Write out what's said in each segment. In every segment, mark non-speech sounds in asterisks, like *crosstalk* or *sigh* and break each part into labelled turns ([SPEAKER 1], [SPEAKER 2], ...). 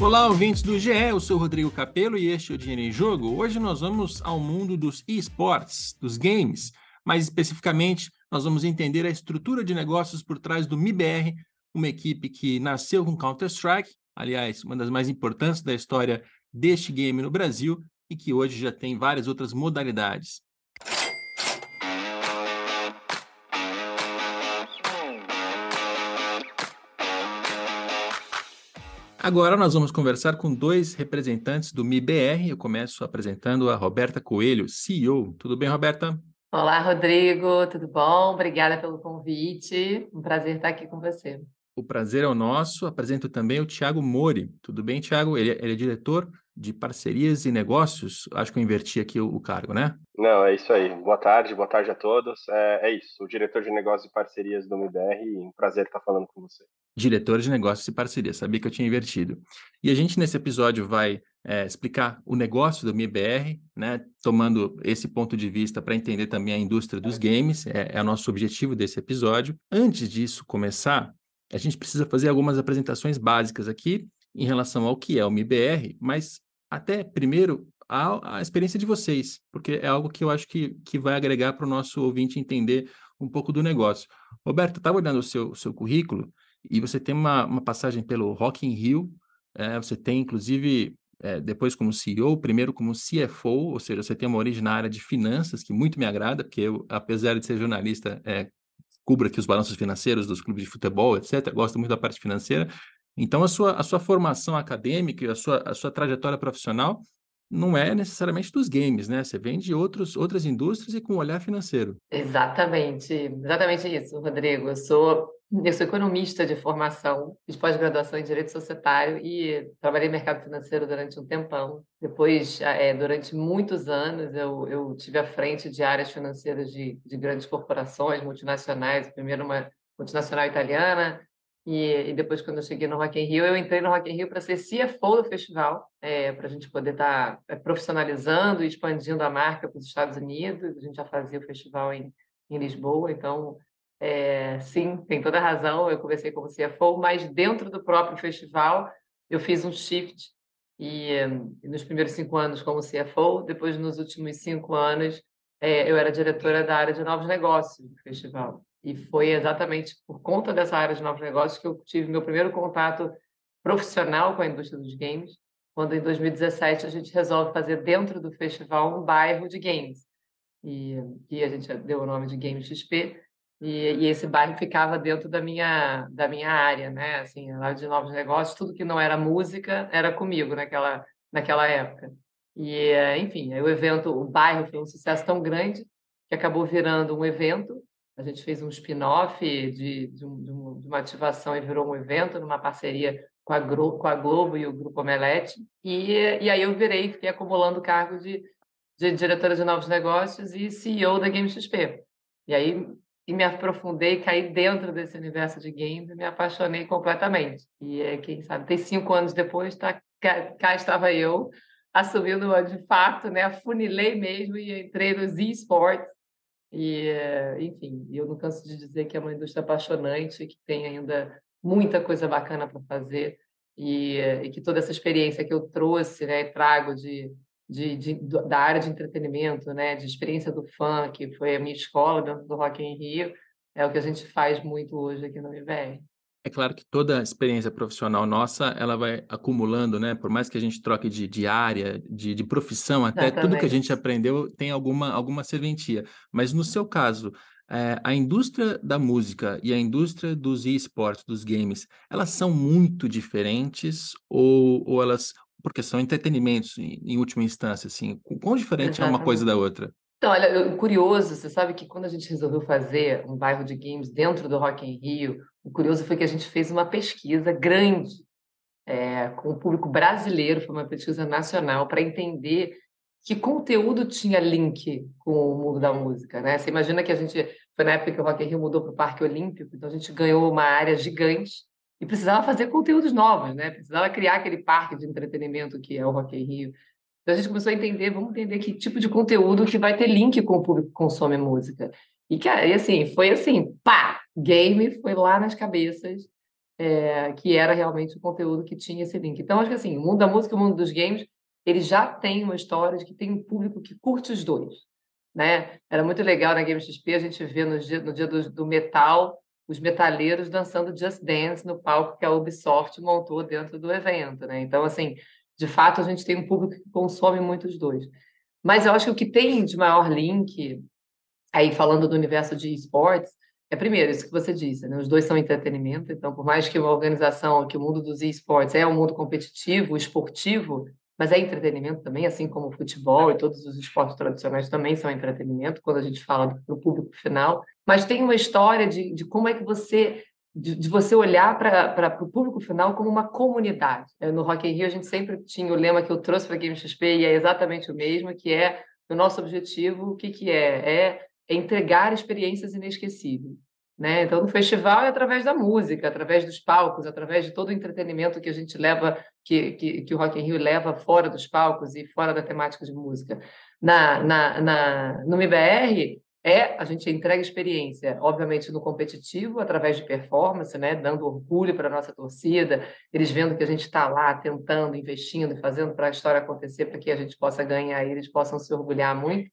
[SPEAKER 1] Olá, ouvintes do GE, eu sou Rodrigo Capello e este é o Dinheiro em Jogo. Hoje nós vamos ao mundo dos esportes, dos games. Mais especificamente, nós vamos entender a estrutura de negócios por trás do MIBR, uma equipe que nasceu com Counter-Strike, aliás, uma das mais importantes da história deste game no Brasil e que hoje já tem várias outras modalidades. Agora nós vamos conversar com dois representantes do MIBR. Eu começo apresentando a Roberta Coelho, CEO. Tudo bem, Roberta?
[SPEAKER 2] Olá, Rodrigo, tudo bom? Obrigada pelo convite. Um prazer estar aqui com você.
[SPEAKER 1] O prazer é o nosso. Apresento também o Tiago Mori. Tudo bem, Tiago? Ele, ele, é diretor de parcerias e negócios. Acho que eu inverti aqui o, o, cargo, né?
[SPEAKER 3] Não, é isso aí. Boa tarde, boa tarde a todos. É, é isso, o diretor de negócios e parcerias do MBR. Um prazer estar falando com você
[SPEAKER 1] diretor de negócios e parceria. Sabia que eu tinha invertido. E a gente, nesse episódio, vai é, explicar o negócio do MIBR, né, tomando esse ponto de vista para entender também a indústria dos games, é, é o nosso objetivo desse episódio. Antes disso começar, a gente precisa fazer algumas apresentações básicas aqui em relação ao que é o MIBR, mas até primeiro a, a experiência de vocês, porque é algo que eu acho que, que vai agregar para o nosso ouvinte entender um pouco do negócio. Roberto, estava olhando o seu, seu currículo e você tem uma, uma passagem pelo Rock in Rio, é, você tem inclusive é, depois como CEO, primeiro como CFO, ou seja, você tem uma origem na área de finanças, que muito me agrada, porque eu, apesar de ser jornalista, é, cubro aqui os balanços financeiros dos clubes de futebol, etc., gosto muito da parte financeira. Então, a sua, a sua formação acadêmica, a sua, a sua trajetória profissional não é necessariamente dos games, né? Você vem de outros, outras indústrias e com um olhar financeiro.
[SPEAKER 2] Exatamente, exatamente isso, Rodrigo. Eu sou eu sou economista de formação, fiz pós-graduação em Direito Societário e trabalhei no mercado financeiro durante um tempão. Depois, é, durante muitos anos, eu, eu tive à frente de áreas financeiras de, de grandes corporações multinacionais, primeiro uma multinacional italiana, e, e, depois, quando eu cheguei no Rock in Rio, eu entrei no Rock in Rio para ser CFO do festival, é, para a gente poder estar tá, é, profissionalizando e expandindo a marca para os Estados Unidos. A gente já fazia o festival em, em Lisboa, então é, sim, tem toda a razão. Eu comecei como CFO, mas dentro do próprio festival eu fiz um shift e, e nos primeiros cinco anos como CFO, depois nos últimos cinco anos eu era diretora da área de novos negócios do festival. E foi exatamente por conta dessa área de novos negócios que eu tive meu primeiro contato profissional com a indústria dos games, quando em 2017 a gente resolve fazer dentro do festival um bairro de games. E, e a gente deu o nome de Game XP, e, e, esse bairro ficava dentro da minha, da minha área, né? Assim, lá de novos negócios, tudo que não era música era comigo naquela, naquela época. E, enfim, o evento, o bairro foi um sucesso tão grande que acabou virando um evento. A gente fez um spin-off de, de, um, de, uma ativação e virou um evento numa parceria com a, Gro, com a Globo e o Grupo Omelete. E, e aí eu virei, fiquei acumulando cargo de, de diretora de novos negócios e CEO da Game XP. E aí e me aprofundei, caí dentro desse universo de games e me apaixonei completamente. E é, quem sabe, tem cinco anos depois, tá, cá, cá estava eu, assumindo de fato, né, afunilei mesmo e entrei nos esportes. E, enfim, eu não canso de dizer que é uma indústria apaixonante, que tem ainda muita coisa bacana para fazer e, e, que toda essa experiência que eu trouxe, né, trago de de, de, da área de entretenimento, né, de experiência do funk, que foi a minha escola dentro do Rock in Rio, é o que a gente faz muito hoje aqui no MBR.
[SPEAKER 1] É claro que toda a experiência profissional nossa, ela vai acumulando, né? Por mais que a gente troque de, de área, de, de profissão, até Exatamente. tudo que a gente aprendeu tem alguma, alguma serventia. Mas no seu caso, é, a indústria da música e a indústria dos esportes, dos games, elas são muito diferentes ou, ou elas porque são entretenimentos em, em última instância, assim. Quão diferente Exatamente. é uma coisa da outra?
[SPEAKER 2] Então, olha, curioso, você sabe que quando a gente resolveu fazer um bairro de games dentro do Rock in Rio, o curioso foi que a gente fez uma pesquisa grande é, com o público brasileiro, foi uma pesquisa nacional, para entender que conteúdo tinha link com o mundo da música, né? Você imagina que a gente, foi na época que o Rock in Rio mudou para o Parque Olímpico, então a gente ganhou uma área gigante e precisava fazer conteúdos novos, né? Precisava criar aquele parque de entretenimento que é o Rock in Rio. Então a gente começou a entender, vamos entender que tipo de conteúdo que vai ter link com o público que consome música. E que aí assim, foi assim, pá, game foi lá nas cabeças. é, que era realmente o conteúdo que tinha esse link. Então, acho que assim, o mundo da música e o mundo dos games, ele já tem uma história de que tem um público que curte os dois. Né? Era muito legal na Game XP a gente ver no dia, no dia do, do metal os metaleiros dançando Just Dance no palco que a Ubisoft montou dentro do evento. Né? Então, assim, de fato, a gente tem um público que consome muito os dois. Mas eu acho que o que tem de maior link, aí falando do universo de esportes, é primeiro, isso que você disse, né? os dois são entretenimento, então por mais que uma organização, que o mundo dos esportes é um mundo competitivo, esportivo, mas é entretenimento também, assim como o futebol e todos os esportes tradicionais também são entretenimento, quando a gente fala para o público final, mas tem uma história de, de como é que você de, de, você olhar para o público final como uma comunidade. É, no Rock in Rio, a gente sempre tinha o lema que eu trouxe para a Game XP e é exatamente o mesmo, que é o nosso objetivo, o que, que é? é? É entregar experiências inesquecíveis. Né? Então, no festival é através da música, através dos palcos, através de todo o entretenimento que a gente leva, que, que, que o Rock in Rio leva fora dos palcos e fora da temática de música. Na, na, na, no MBR, é a gente entrega experiência, obviamente no competitivo, através de performance, né, dando orgulho para a nossa torcida, eles vendo que a gente está lá tentando, investindo, fazendo para a história acontecer, para que a gente possa ganhar e eles possam se orgulhar muito.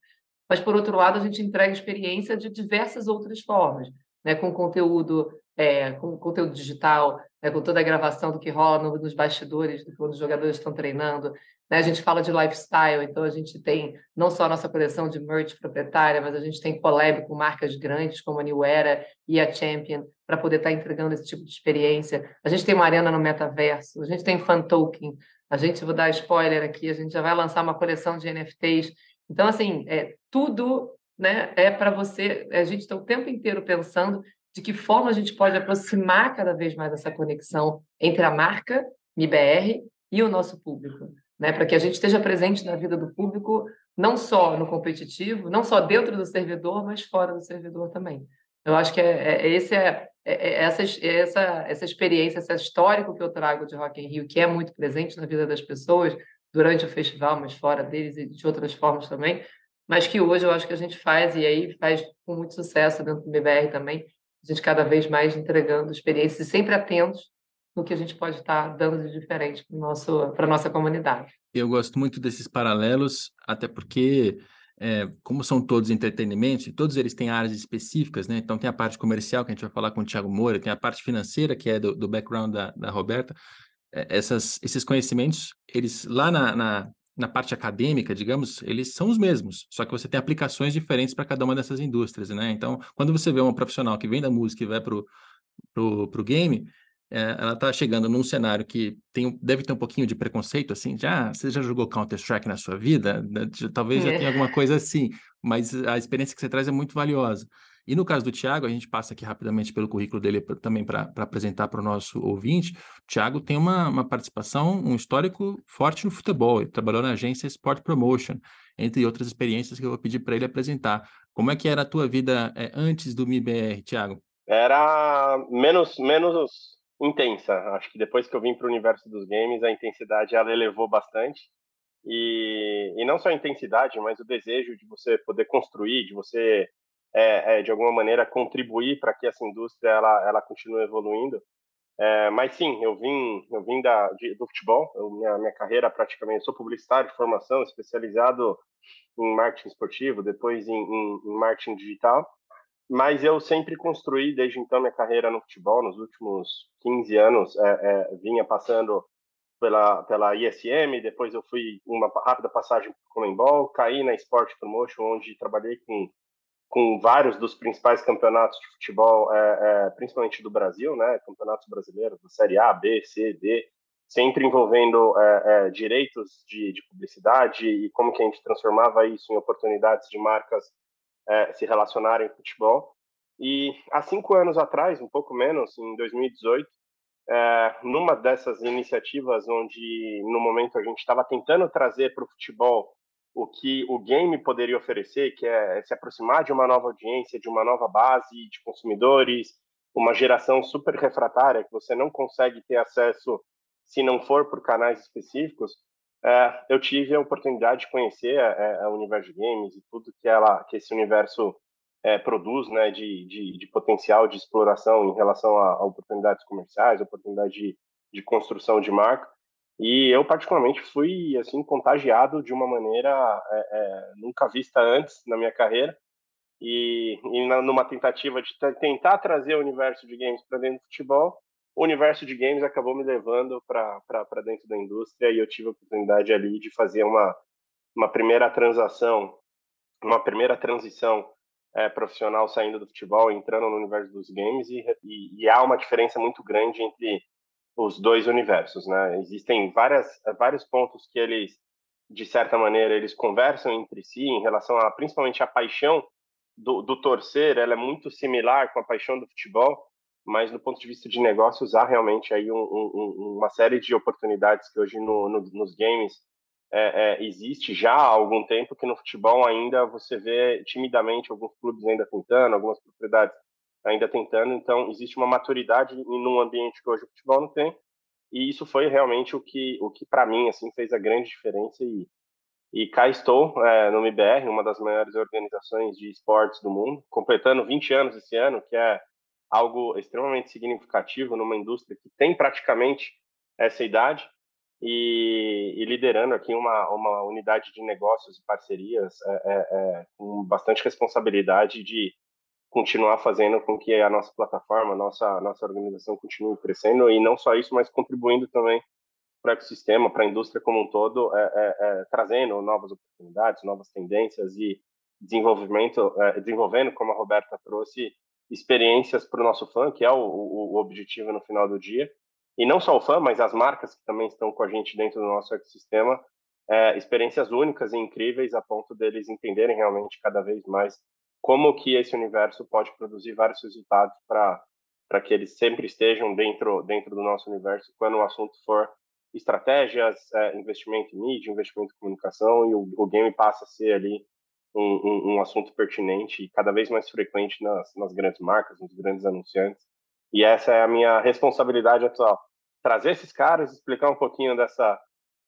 [SPEAKER 2] Mas, por outro lado, a gente entrega experiência de diversas outras formas, né, com conteúdo, é, com conteúdo digital, né, com toda a gravação do que rola no, nos bastidores, quando os jogadores estão treinando, né? A gente fala de lifestyle, então a gente tem não só a nossa coleção de merch proprietária, mas a gente tem collab com marcas grandes como a New Era e a Champion para poder estar tá entregando esse tipo de experiência. A gente tem uma arena no metaverso, a gente tem fan token, a gente, vou dar spoiler aqui, a gente já vai lançar uma coleção de NFTs. Então, assim, é, tudo né, é para você, a gente está o tempo inteiro pensando de que forma a gente pode aproximar cada vez mais essa conexão entre a marca MIBR e o nosso público né, para que a gente esteja presente na vida do público, não só no competitivo, não só dentro do servidor, mas fora do servidor também. Eu acho que é, é, é esse é, é, é essa, essa, essa experiência, esse histórico que eu trago de Rock in Rio, que é muito presente na vida das pessoas durante o festival, mas fora deles e de outras formas também, mas que hoje eu acho que a gente faz e aí faz com muito sucesso dentro do BBR também, a gente cada vez mais entregando experiências e sempre atentos no que a gente pode estar dando de diferente para a nossa comunidade.
[SPEAKER 1] Eu gosto muito desses paralelos, até porque, é, como são todos entretenimentos, e todos eles têm áreas específicas, né? Então, tem a parte comercial, que a gente vai falar com o Thiago Moura, tem a parte financeira, que é do, do background da, da Roberta. É, essas, esses conhecimentos, eles lá na, na, na parte acadêmica, digamos, eles são os mesmos, só que você tem aplicações diferentes para cada uma dessas indústrias, né? Então, quando você vê uma profissional que vem da música e vai para o game, é, ela está chegando num cenário que tem, deve ter um pouquinho de preconceito, assim, já, você já jogou Counter-Strike na sua vida? Talvez é. já tenha alguma coisa assim, mas a experiência que você traz é muito valiosa. E no caso do Tiago, a gente passa aqui rapidamente pelo currículo dele pra, também para apresentar para o nosso ouvinte. O Tiago tem uma, uma participação, um histórico forte no futebol. Ele trabalhou na agência Sport Promotion, entre outras experiências que eu vou pedir para ele apresentar. Como é que era a tua vida é, antes do MIBR, Tiago?
[SPEAKER 3] Era menos, menos intensa. Acho que depois que eu vim para o universo dos games, a intensidade ela elevou bastante. E, e não só a intensidade, mas o desejo de você poder construir, de você, é, é, de alguma maneira, contribuir para que essa indústria ela, ela continue evoluindo. É, mas sim, eu vim, eu vim da, de, do futebol, eu, minha, minha carreira praticamente, sou publicitário de formação, especializado em marketing esportivo, depois em, em, em marketing digital, mas eu sempre construí, desde então, minha carreira no futebol, nos últimos 15 anos, é, é, vinha passando pela, pela ISM, depois eu fui uma rápida passagem para o Comembol, caí na Sport Promotion, onde trabalhei com, com vários dos principais campeonatos de futebol, é, é, principalmente do Brasil, né, campeonatos brasileiros, da Série A, B, C, D, sempre envolvendo é, é, direitos de, de publicidade e como que a gente transformava isso em oportunidades de marcas é, se relacionarem com futebol. E há cinco anos atrás, um pouco menos, em 2018, é, numa dessas iniciativas onde, no momento, a gente estava tentando trazer para o futebol o que o game poderia oferecer, que é se aproximar de uma nova audiência, de uma nova base de consumidores, uma geração super refratária que você não consegue ter acesso se não for por canais específicos, é, eu tive a oportunidade de conhecer é, é, o universo games e tudo que ela, que esse universo é, produz né, de, de, de, potencial de exploração em relação a, a oportunidades comerciais, oportunidade de, de, construção de marca. E eu, particularmente, fui assim contagiado de uma maneira é, é, nunca vista antes na minha carreira. E, e na, numa tentativa de tentar trazer o universo de games para dentro do futebol, o universo de games acabou me levando para dentro da indústria e eu tive a oportunidade ali de fazer uma, uma primeira transação, uma primeira transição é, profissional saindo do futebol, entrando no universo dos games e, e, e, há uma diferença muito grande entre os dois universos, né? Existem várias, vários pontos que eles, de certa maneira, eles conversam entre si em relação a, principalmente, a paixão do, do torcer, ela é muito similar com a paixão do futebol, mas do ponto de vista de negócios há realmente aí um, um, uma série de oportunidades que hoje no, no, nos games é, é, existe já há algum tempo que no futebol ainda você vê timidamente alguns clubes ainda tentando, algumas propriedades ainda tentando, então existe uma maturidade num ambiente que hoje o futebol não tem, e isso foi realmente o que, o que para mim assim fez a grande diferença. E, e cá estou é, no MBR, uma das maiores organizações de esportes do mundo, completando 20 anos esse ano, que é algo extremamente significativo numa indústria que tem praticamente essa idade e, e liderando aqui uma, uma unidade de negócios e parcerias é, é, é, com bastante responsabilidade de continuar fazendo com que a nossa plataforma, a nossa, nossa organização continue crescendo e não só isso, mas contribuindo também para o ecossistema, para a indústria como um todo, é, é, é, trazendo novas oportunidades, novas tendências e desenvolvimento, desenvolvendo, como a Roberta trouxe, experiências para o nosso fã, que é o, o, objetivo no final do dia. E não só o fã, mas as marcas que também estão com a gente dentro do nosso ecossistema, é, experiências únicas e incríveis a ponto deles entenderem realmente cada vez mais como que esse universo pode produzir vários resultados para para que eles sempre estejam dentro dentro do nosso universo quando o assunto for estratégias, é, investimento em mídia, investimento em comunicação e o, o game passa a ser ali um, um, um, assunto pertinente e cada vez mais frequente nas, nas grandes marcas, nos grandes anunciantes. E essa é a minha responsabilidade atual. Trazer esses caras, explicar um pouquinho dessa,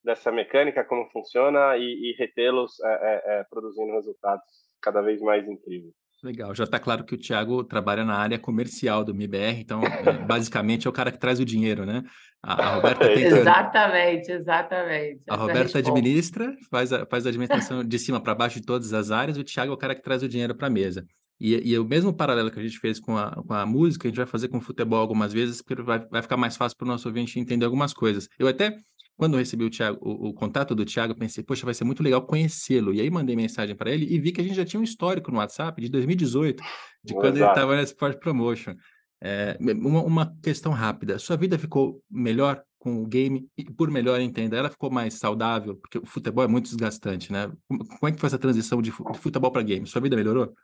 [SPEAKER 3] dessa mecânica, como funciona e, e retê-los é, é, é, produzindo resultados cada vez mais incríveis.
[SPEAKER 1] Legal, já está claro que o Thiago trabalha na área comercial do MIBR, então é, basicamente é o cara que traz o dinheiro, né?
[SPEAKER 2] A, a Roberta *laughs* tem Exatamente, exatamente.
[SPEAKER 1] A Roberta administra, faz a, faz a administração de cima para baixo de todas as áreas, o Thiago é o cara que traz o dinheiro para a mesa. E, e o mesmo paralelo que a gente fez com a, com a música, a gente vai fazer com o futebol algumas vezes, porque vai, vai ficar mais fácil para o nosso ouvinte entender algumas coisas. Eu até quando eu recebi o, Thiago, o, o contato do Thiago, pensei, poxa, vai ser muito legal conhecê-lo. E aí mandei mensagem para ele e vi que a gente já tinha um histórico no WhatsApp de 2018, de quando ele estava na Sport Promotion. É, uma, uma, questão rápida. Sua vida ficou melhor com o game? E por melhor, entenda, ela ficou mais saudável? Porque o futebol é muito desgastante, né? Como, é que foi essa transição de, de futebol para game? Sua vida melhorou?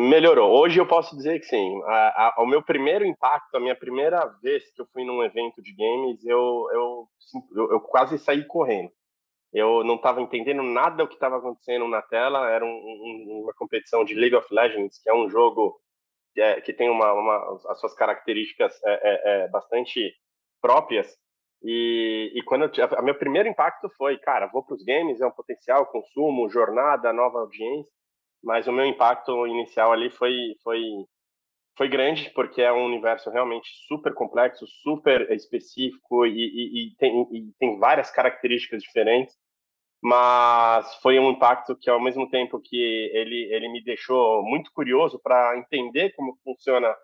[SPEAKER 3] Melhorou. Hoje eu posso dizer que sim. A, a, o meu primeiro impacto, a minha primeira vez que eu fui num evento de games, eu, eu, eu, eu quase saí correndo. Eu não estava entendendo nada do que estava acontecendo na tela. Era um, um, uma competição de League of Legends, que é um jogo que, é, que tem uma, uma, as suas características é, é, é bastante próprias. E, e quando eu, a meu primeiro impacto foi, cara, vou para os games, é um potencial, consumo, jornada, nova audiência mas o meu impacto inicial ali foi foi foi grande porque é um universo realmente super complexo, super específico e, e, e, tem, e tem várias características diferentes. Mas foi um impacto que, ao mesmo tempo que ele, ele me deixou muito curioso para entender como funciona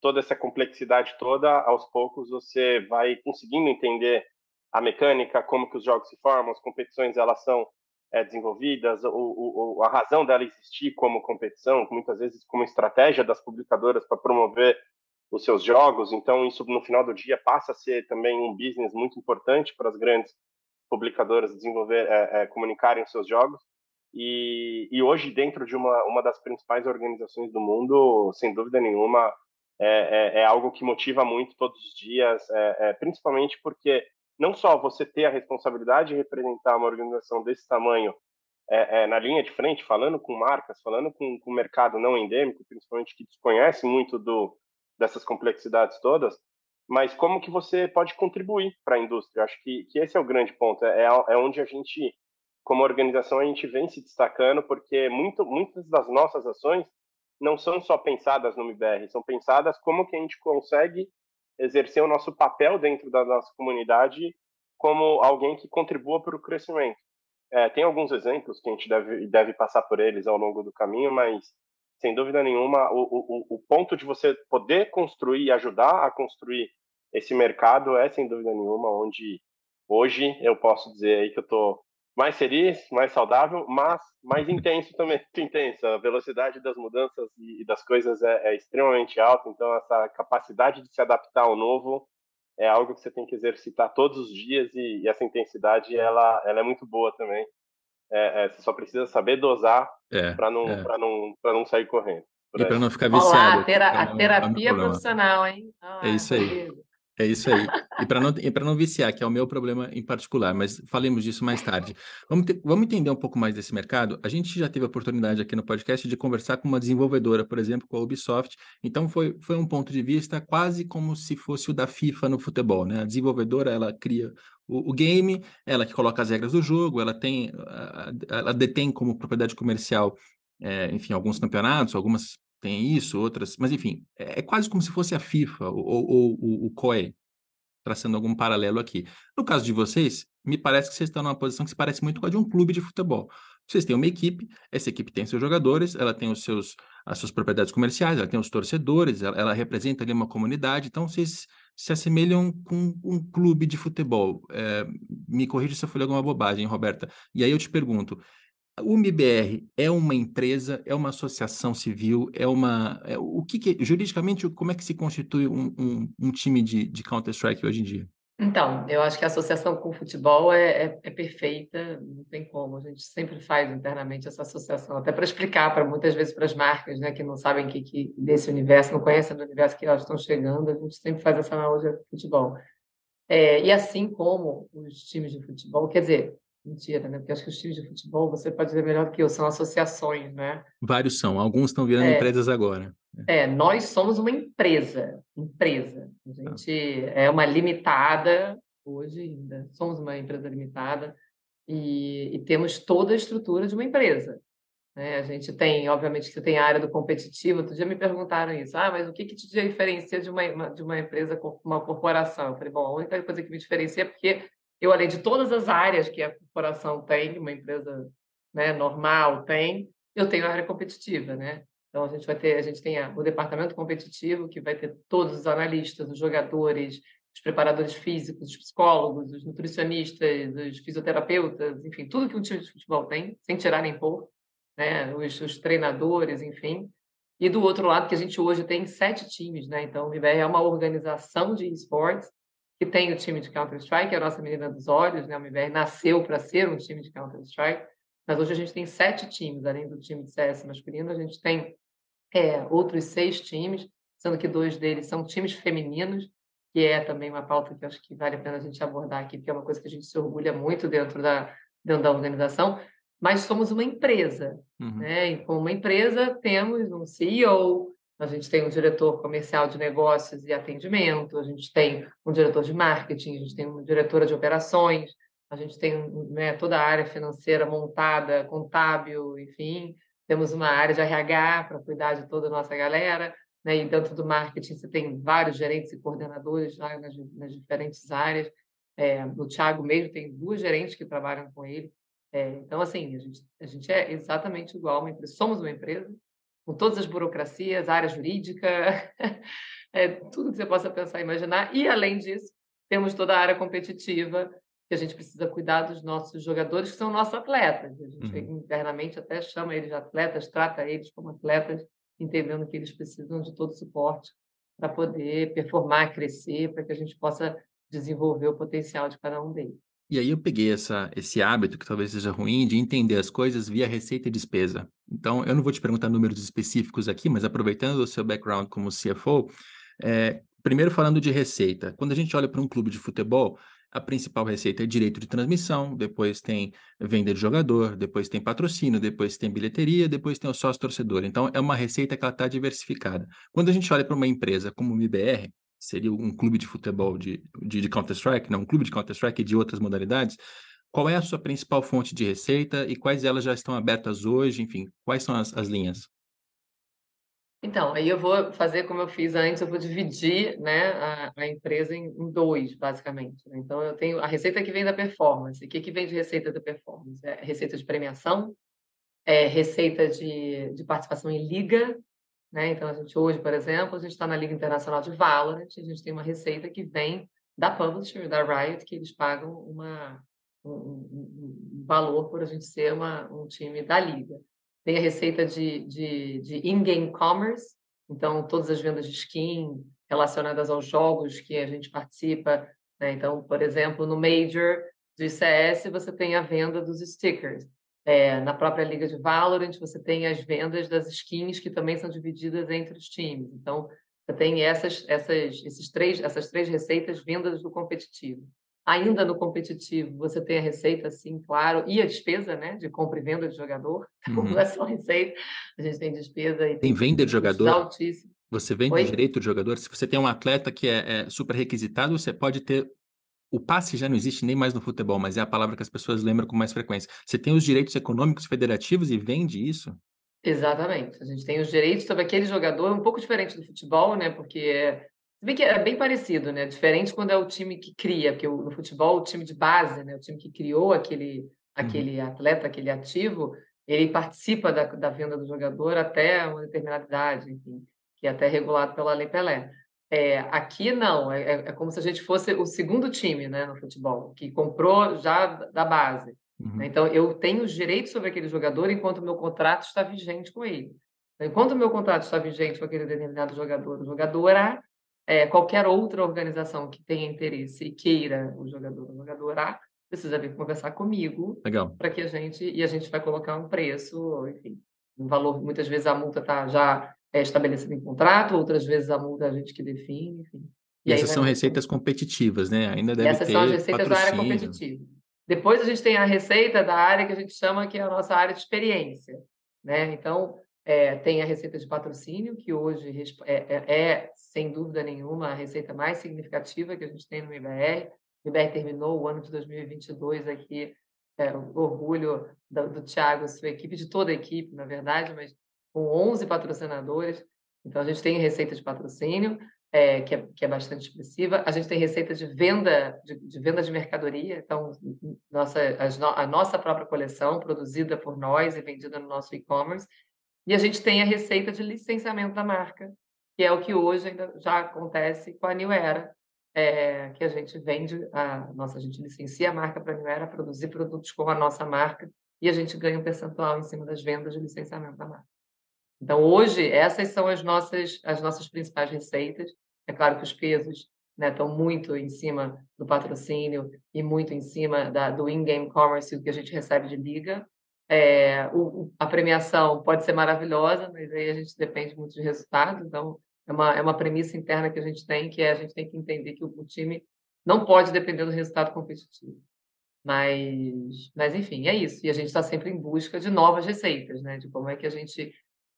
[SPEAKER 3] toda essa complexidade toda, aos poucos você vai conseguindo entender a mecânica, como que os jogos se formam, as competições elas são é, desenvolvidas, o, o, a razão dela existir como competição, muitas vezes como estratégia das publicadoras para promover os seus jogos. Então, isso no final do dia passa a ser também um business muito importante para as grandes publicadoras desenvolver, é, é, comunicarem os seus jogos. E, e, hoje, dentro de uma, uma das principais organizações do mundo, sem dúvida nenhuma, é, é, é algo que motiva muito todos os dias, é, é, principalmente porque não só você ter a responsabilidade de representar uma organização desse tamanho é, é, na linha de frente, falando com marcas, falando com, o mercado não endêmico, principalmente que desconhece muito do, dessas complexidades todas, mas como que você pode contribuir para a indústria? Acho que, que esse é o grande ponto, é, é onde a gente, como organização, a gente vem se destacando, porque muito, muitas das nossas ações não são só pensadas no MBR, são pensadas como que a gente consegue exercer o nosso papel dentro da nossa comunidade como alguém que contribua para o crescimento. É, tem alguns exemplos que a gente deve, deve passar por eles ao longo do caminho, mas sem dúvida nenhuma, o, o, o ponto de você poder construir e ajudar a construir esse mercado é, sem dúvida nenhuma, onde hoje eu posso dizer aí que eu estou mais feliz, mais saudável, mas mais intenso *laughs* também, muito intenso. A velocidade das mudanças e das coisas é, é, extremamente alta, então essa capacidade de se adaptar ao novo é algo que você tem que exercitar todos os dias e, e essa intensidade ela, ela é muito boa também. É, é, você só precisa saber dosar é, para não, é. não, não sair correndo.
[SPEAKER 1] E para não ficar viciado.
[SPEAKER 2] Olá, a, tera a terapia profissional, hein?
[SPEAKER 1] Ah, é isso aí. É isso aí. E para não, não viciar, que é o meu problema em particular, mas falemos disso mais tarde. Vamos, vamos entender um pouco mais desse mercado. A gente já teve a oportunidade aqui no podcast de conversar com uma desenvolvedora, por exemplo, com a Ubisoft. Então, foi, foi um ponto de vista quase como se fosse o da FIFA no futebol. Né? A desenvolvedora, ela cria o, o game, ela que coloca as regras do jogo, ela tem, ela detém como propriedade comercial, é, enfim, alguns campeonatos, algumas tem isso, outras, mas enfim, é, é quase como se fosse a FIFA ou, ou, ou o COE, traçando algum paralelo aqui. No caso de vocês, me parece que vocês estão numa posição que se parece muito com a de um clube de futebol. Vocês têm uma equipe, essa equipe tem seus jogadores, ela tem os seus, as suas propriedades comerciais, ela tem os torcedores, ela, ela representa ali uma comunidade, então vocês se assemelham com um clube de futebol. É, me corrija se eu falei alguma bobagem, Roberta. E aí eu te pergunto, o MBR é uma empresa, é uma associação civil, é uma. É, o que, que, juridicamente como é que se constitui um, um, um time de, de Counter-Strike hoje em dia?
[SPEAKER 2] Então, eu acho que a associação com o futebol é, é, é, perfeita, não tem como. A gente sempre faz internamente essa associação, até para explicar para muitas vezes para as marcas, né, que não sabem que, que desse universo, não conhecem do universo que elas estão chegando, a gente sempre faz essa analogia com o futebol. É, e assim como os times de futebol, quer dizer, Mentira, né? Porque acho que os times de futebol, você pode dizer melhor do que eu, são associações, né?
[SPEAKER 1] Vários são, alguns estão virando é, empresas agora.
[SPEAKER 2] É, nós somos uma empresa, empresa. A tá. gente ah. é uma limitada, hoje ainda, somos uma empresa limitada e, e temos toda a estrutura de uma empresa. Né? A gente tem, obviamente, que tem a área do competitivo. Outro dia me perguntaram isso. Ah, mas o que, que te diferencia de uma, de uma empresa, uma corporação? Eu falei, bom, a única coisa que me diferencia é porque eu, além de todas as áreas que a corporação tem, uma empresa né, normal tem, eu tenho a área competitiva, né? Então a gente vai ter, a gente tem o departamento competitivo que vai ter todos os analistas, os jogadores, os preparadores físicos, os psicólogos, os nutricionistas, os fisioterapeutas, enfim, tudo que um time de futebol tem, sem tirar nem pôr, né? Os, os treinadores, enfim. E do outro lado, que a gente hoje tem sete times, né? Então, o IBR é uma organização de esportes que tem o time de Counter-Strike, é a nossa menina dos olhos, né? O MBR nasceu para ser um time de Counter-Strike, mas hoje a gente tem sete times, além do time de CS masculino, a gente tem é, outros seis times, sendo que dois deles são times femininos, que é também uma pauta que acho que vale a pena a gente abordar aqui, porque é uma coisa que a gente se orgulha muito dentro da, dentro da organização, mas somos uma empresa, uhum. né? E como uma empresa temos um CEO, a gente tem um diretor comercial de negócios e atendimento, a gente tem um diretor de marketing, a gente tem uma diretora de operações, a gente tem né, toda a área financeira montada, contábil, enfim. Temos uma área de RH para cuidar de toda a nossa galera. Né? E dentro do marketing você tem vários gerentes e coordenadores lá nas, nas diferentes áreas. É, o Thiago mesmo tem duas gerentes que trabalham com ele. É, então, assim, a gente, a gente é exatamente igual uma empresa. Somos uma empresa, com todas as burocracias, área jurídica, *laughs* é, tudo que você possa pensar e imaginar. E, além disso, temos toda a área competitiva, que a gente precisa cuidar dos nossos jogadores, que são nossos atletas. A gente uhum. internamente até chama eles de atletas, trata eles como atletas, entendendo que eles precisam de todo o suporte para poder performar, crescer, para que a gente possa desenvolver o potencial de cada um deles.
[SPEAKER 1] E aí eu peguei essa, esse hábito, que talvez seja ruim, de entender as coisas via receita e despesa. Então, eu não vou te perguntar números específicos aqui, mas aproveitando o seu background como CFO, é, primeiro falando de receita. Quando a gente olha para um clube de futebol, a principal receita é direito de transmissão, depois tem venda de jogador, depois tem patrocínio, depois tem bilheteria, depois tem o sócio torcedor. Então, é uma receita que ela está diversificada. Quando a gente olha para uma empresa como o MBR, seria um clube de futebol de, de, de Counter-Strike, não, um clube de Counter-Strike e de outras modalidades, qual é a sua principal fonte de receita e quais elas já estão abertas hoje? Enfim, quais são as, as linhas?
[SPEAKER 2] Então, aí eu vou fazer como eu fiz antes, eu vou dividir né, a, a empresa em, em, dois, basicamente. Né. Então, eu tenho a receita que vem da performance. O que, que vem de receita da performance? É receita de premiação, é receita de, de participação em liga. Né? Então, a gente hoje, por exemplo, a gente está na Liga Internacional de Valorant, a gente tem uma receita que vem da publisher, da Riot, que eles pagam uma, um, um, valor por a gente ser uma, um time da liga tem a receita de, de, de in-game commerce, então todas as vendas de skin relacionadas aos jogos que a gente participa. Né? Então, por exemplo, no Major de CS, você tem a venda dos stickers. É, na própria Liga de Valorant, você tem as vendas das skins que também são divididas entre os times. Então, você tem essas, essas, esses três, essas três receitas vindas do competitivo. Ainda no competitivo, você tem a receita, sim, claro, e a despesa, né, de compra e venda de jogador. *laughs* Então, uhum. não é só receita, a gente tem despesa e
[SPEAKER 1] tem, tem venda de jogador. Altíssimo. Você vende Oi? direito de jogador. Se você tem um atleta que é, é, super requisitado, você pode ter. O passe já não existe nem mais no futebol, mas é a palavra que as pessoas lembram com mais frequência. Você tem os direitos econômicos federativos e vende isso?
[SPEAKER 2] Exatamente. A gente tem os direitos sobre aquele jogador, um pouco diferente do futebol, né? Porque se bem que é bem parecido, né? Diferente quando é o time que cria, porque no futebol o time de base, né? O time que criou aquele, aquele uhum. atleta, aquele ativo, ele participa da, da venda do jogador até uma determinada idade, enfim, que é até regulado pela Lei Pelé. É, aqui não, é, é, é como se a gente fosse o segundo time, né, no futebol, que comprou já da base. Uhum. Né? Então eu tenho os direitos sobre aquele jogador enquanto o meu contrato está vigente com ele. Enquanto o meu contrato está vigente com aquele determinado jogador, o jogador é é, qualquer outra organização que tenha interesse e queira o jogador ou jogadora precisa vir conversar comigo para que a gente e a gente vai colocar um preço, enfim, um valor. Muitas vezes a multa está já é, estabelecida em contrato, outras vezes a multa é a gente que define, enfim.
[SPEAKER 1] E, e essas são receitas competitivas, né? Ainda deve
[SPEAKER 2] essas
[SPEAKER 1] ter
[SPEAKER 2] são as receitas patrocínio. da área competitiva. Depois a gente tem a receita da área que a gente chama que é a nossa área de experiência, né? Então é, tem a receita de patrocínio, que hoje é, é, é, sem dúvida nenhuma, a receita mais significativa que a gente tem no IBR. O IBR terminou o ano de 2022 aqui, é, orgulho do, do Thiago, sua equipe, de toda a equipe, na verdade, mas com 11 patrocinadores. Então, a gente tem receita de patrocínio, é, que, é, que, é, bastante expressiva. A gente tem receita de venda de, de venda de mercadoria, então nossa, a, a nossa própria coleção produzida por nós e vendida no nosso e-commerce. E a gente tem a receita de licenciamento da marca, que é o que hoje ainda já acontece com a New Era, é, que a gente vende, a nossa, a gente licencia a marca para a New Era produzir produtos com a nossa marca e a gente ganha um percentual em cima das vendas de licenciamento da marca. Então, hoje, essas são as nossas, as nossas principais receitas. É claro que os pesos né, estão muito em cima do patrocínio e muito em cima da, do in-game commerce, o que a gente recebe de liga, é, o, a premiação pode ser maravilhosa, mas aí a gente depende muito de resultado. Então, é uma, é uma premissa interna que a gente tem, que é a gente tem que entender que o, o time não pode depender do resultado competitivo. Mas, mas, enfim, é isso. E a gente está sempre em busca de novas receitas, né? De como é que a gente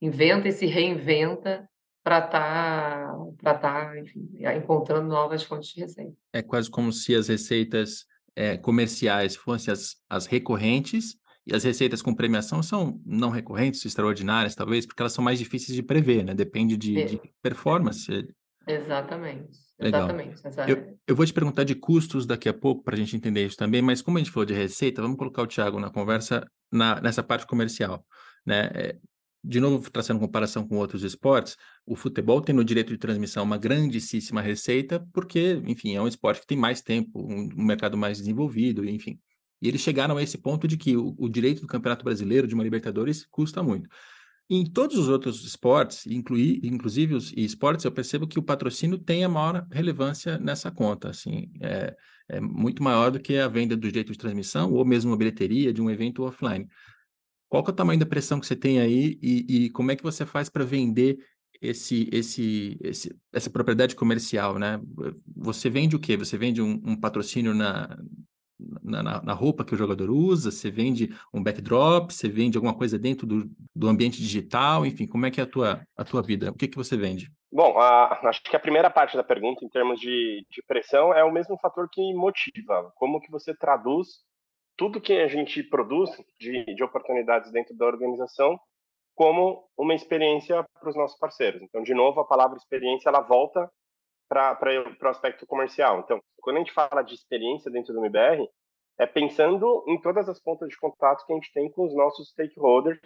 [SPEAKER 2] inventa e se reinventa para estar, tá, tá, enfim, encontrando novas fontes de receita.
[SPEAKER 1] É quase como se as receitas é, comerciais fossem as, as recorrentes e as receitas com premiação são não recorrentes, extraordinárias, talvez, porque elas são mais difíceis de prever, né? Depende de, é. de performance.
[SPEAKER 2] Exatamente. Legal. Exatamente.
[SPEAKER 1] Eu, eu, vou te perguntar de custos daqui a pouco para a gente entender isso também, mas como a gente falou de receita, vamos colocar o Thiago na conversa na, nessa parte comercial. Né? De novo, traçando comparação com outros esportes, o futebol tem no direito de transmissão uma grandíssima receita, porque, enfim, é um esporte que tem mais tempo, um, um mercado mais desenvolvido, enfim. E eles chegaram a esse ponto de que o, o direito do Campeonato Brasileiro, de uma Libertadores, custa muito. Em todos os outros esportes, inclui, inclusive os esportes, eu percebo que o patrocínio tem a maior relevância nessa conta. Assim, é, é muito maior do que a venda do direito de transmissão ou mesmo a bilheteria de um evento offline. Qual é o tamanho da pressão que você tem aí e, e como é que você faz para vender esse, esse, esse, essa propriedade comercial, né? Você vende o quê? Você vende um, um patrocínio na, na, na, roupa que o jogador usa? Você vende um backdrop? Você vende alguma coisa dentro do, do ambiente digital? Enfim, como é que é a tua, a tua vida? O que, que você vende?
[SPEAKER 3] Bom, a, acho que a primeira parte da pergunta, em termos de, de pressão, é o mesmo fator que motiva. Como que você traduz tudo que a gente produz de, de oportunidades dentro da organização como uma experiência para os nossos parceiros. Então, de novo, a palavra experiência ela volta para o aspecto comercial. Então, quando a gente fala de experiência dentro do MBR, é pensando em todas as pontas de contato que a gente tem com os nossos stakeholders.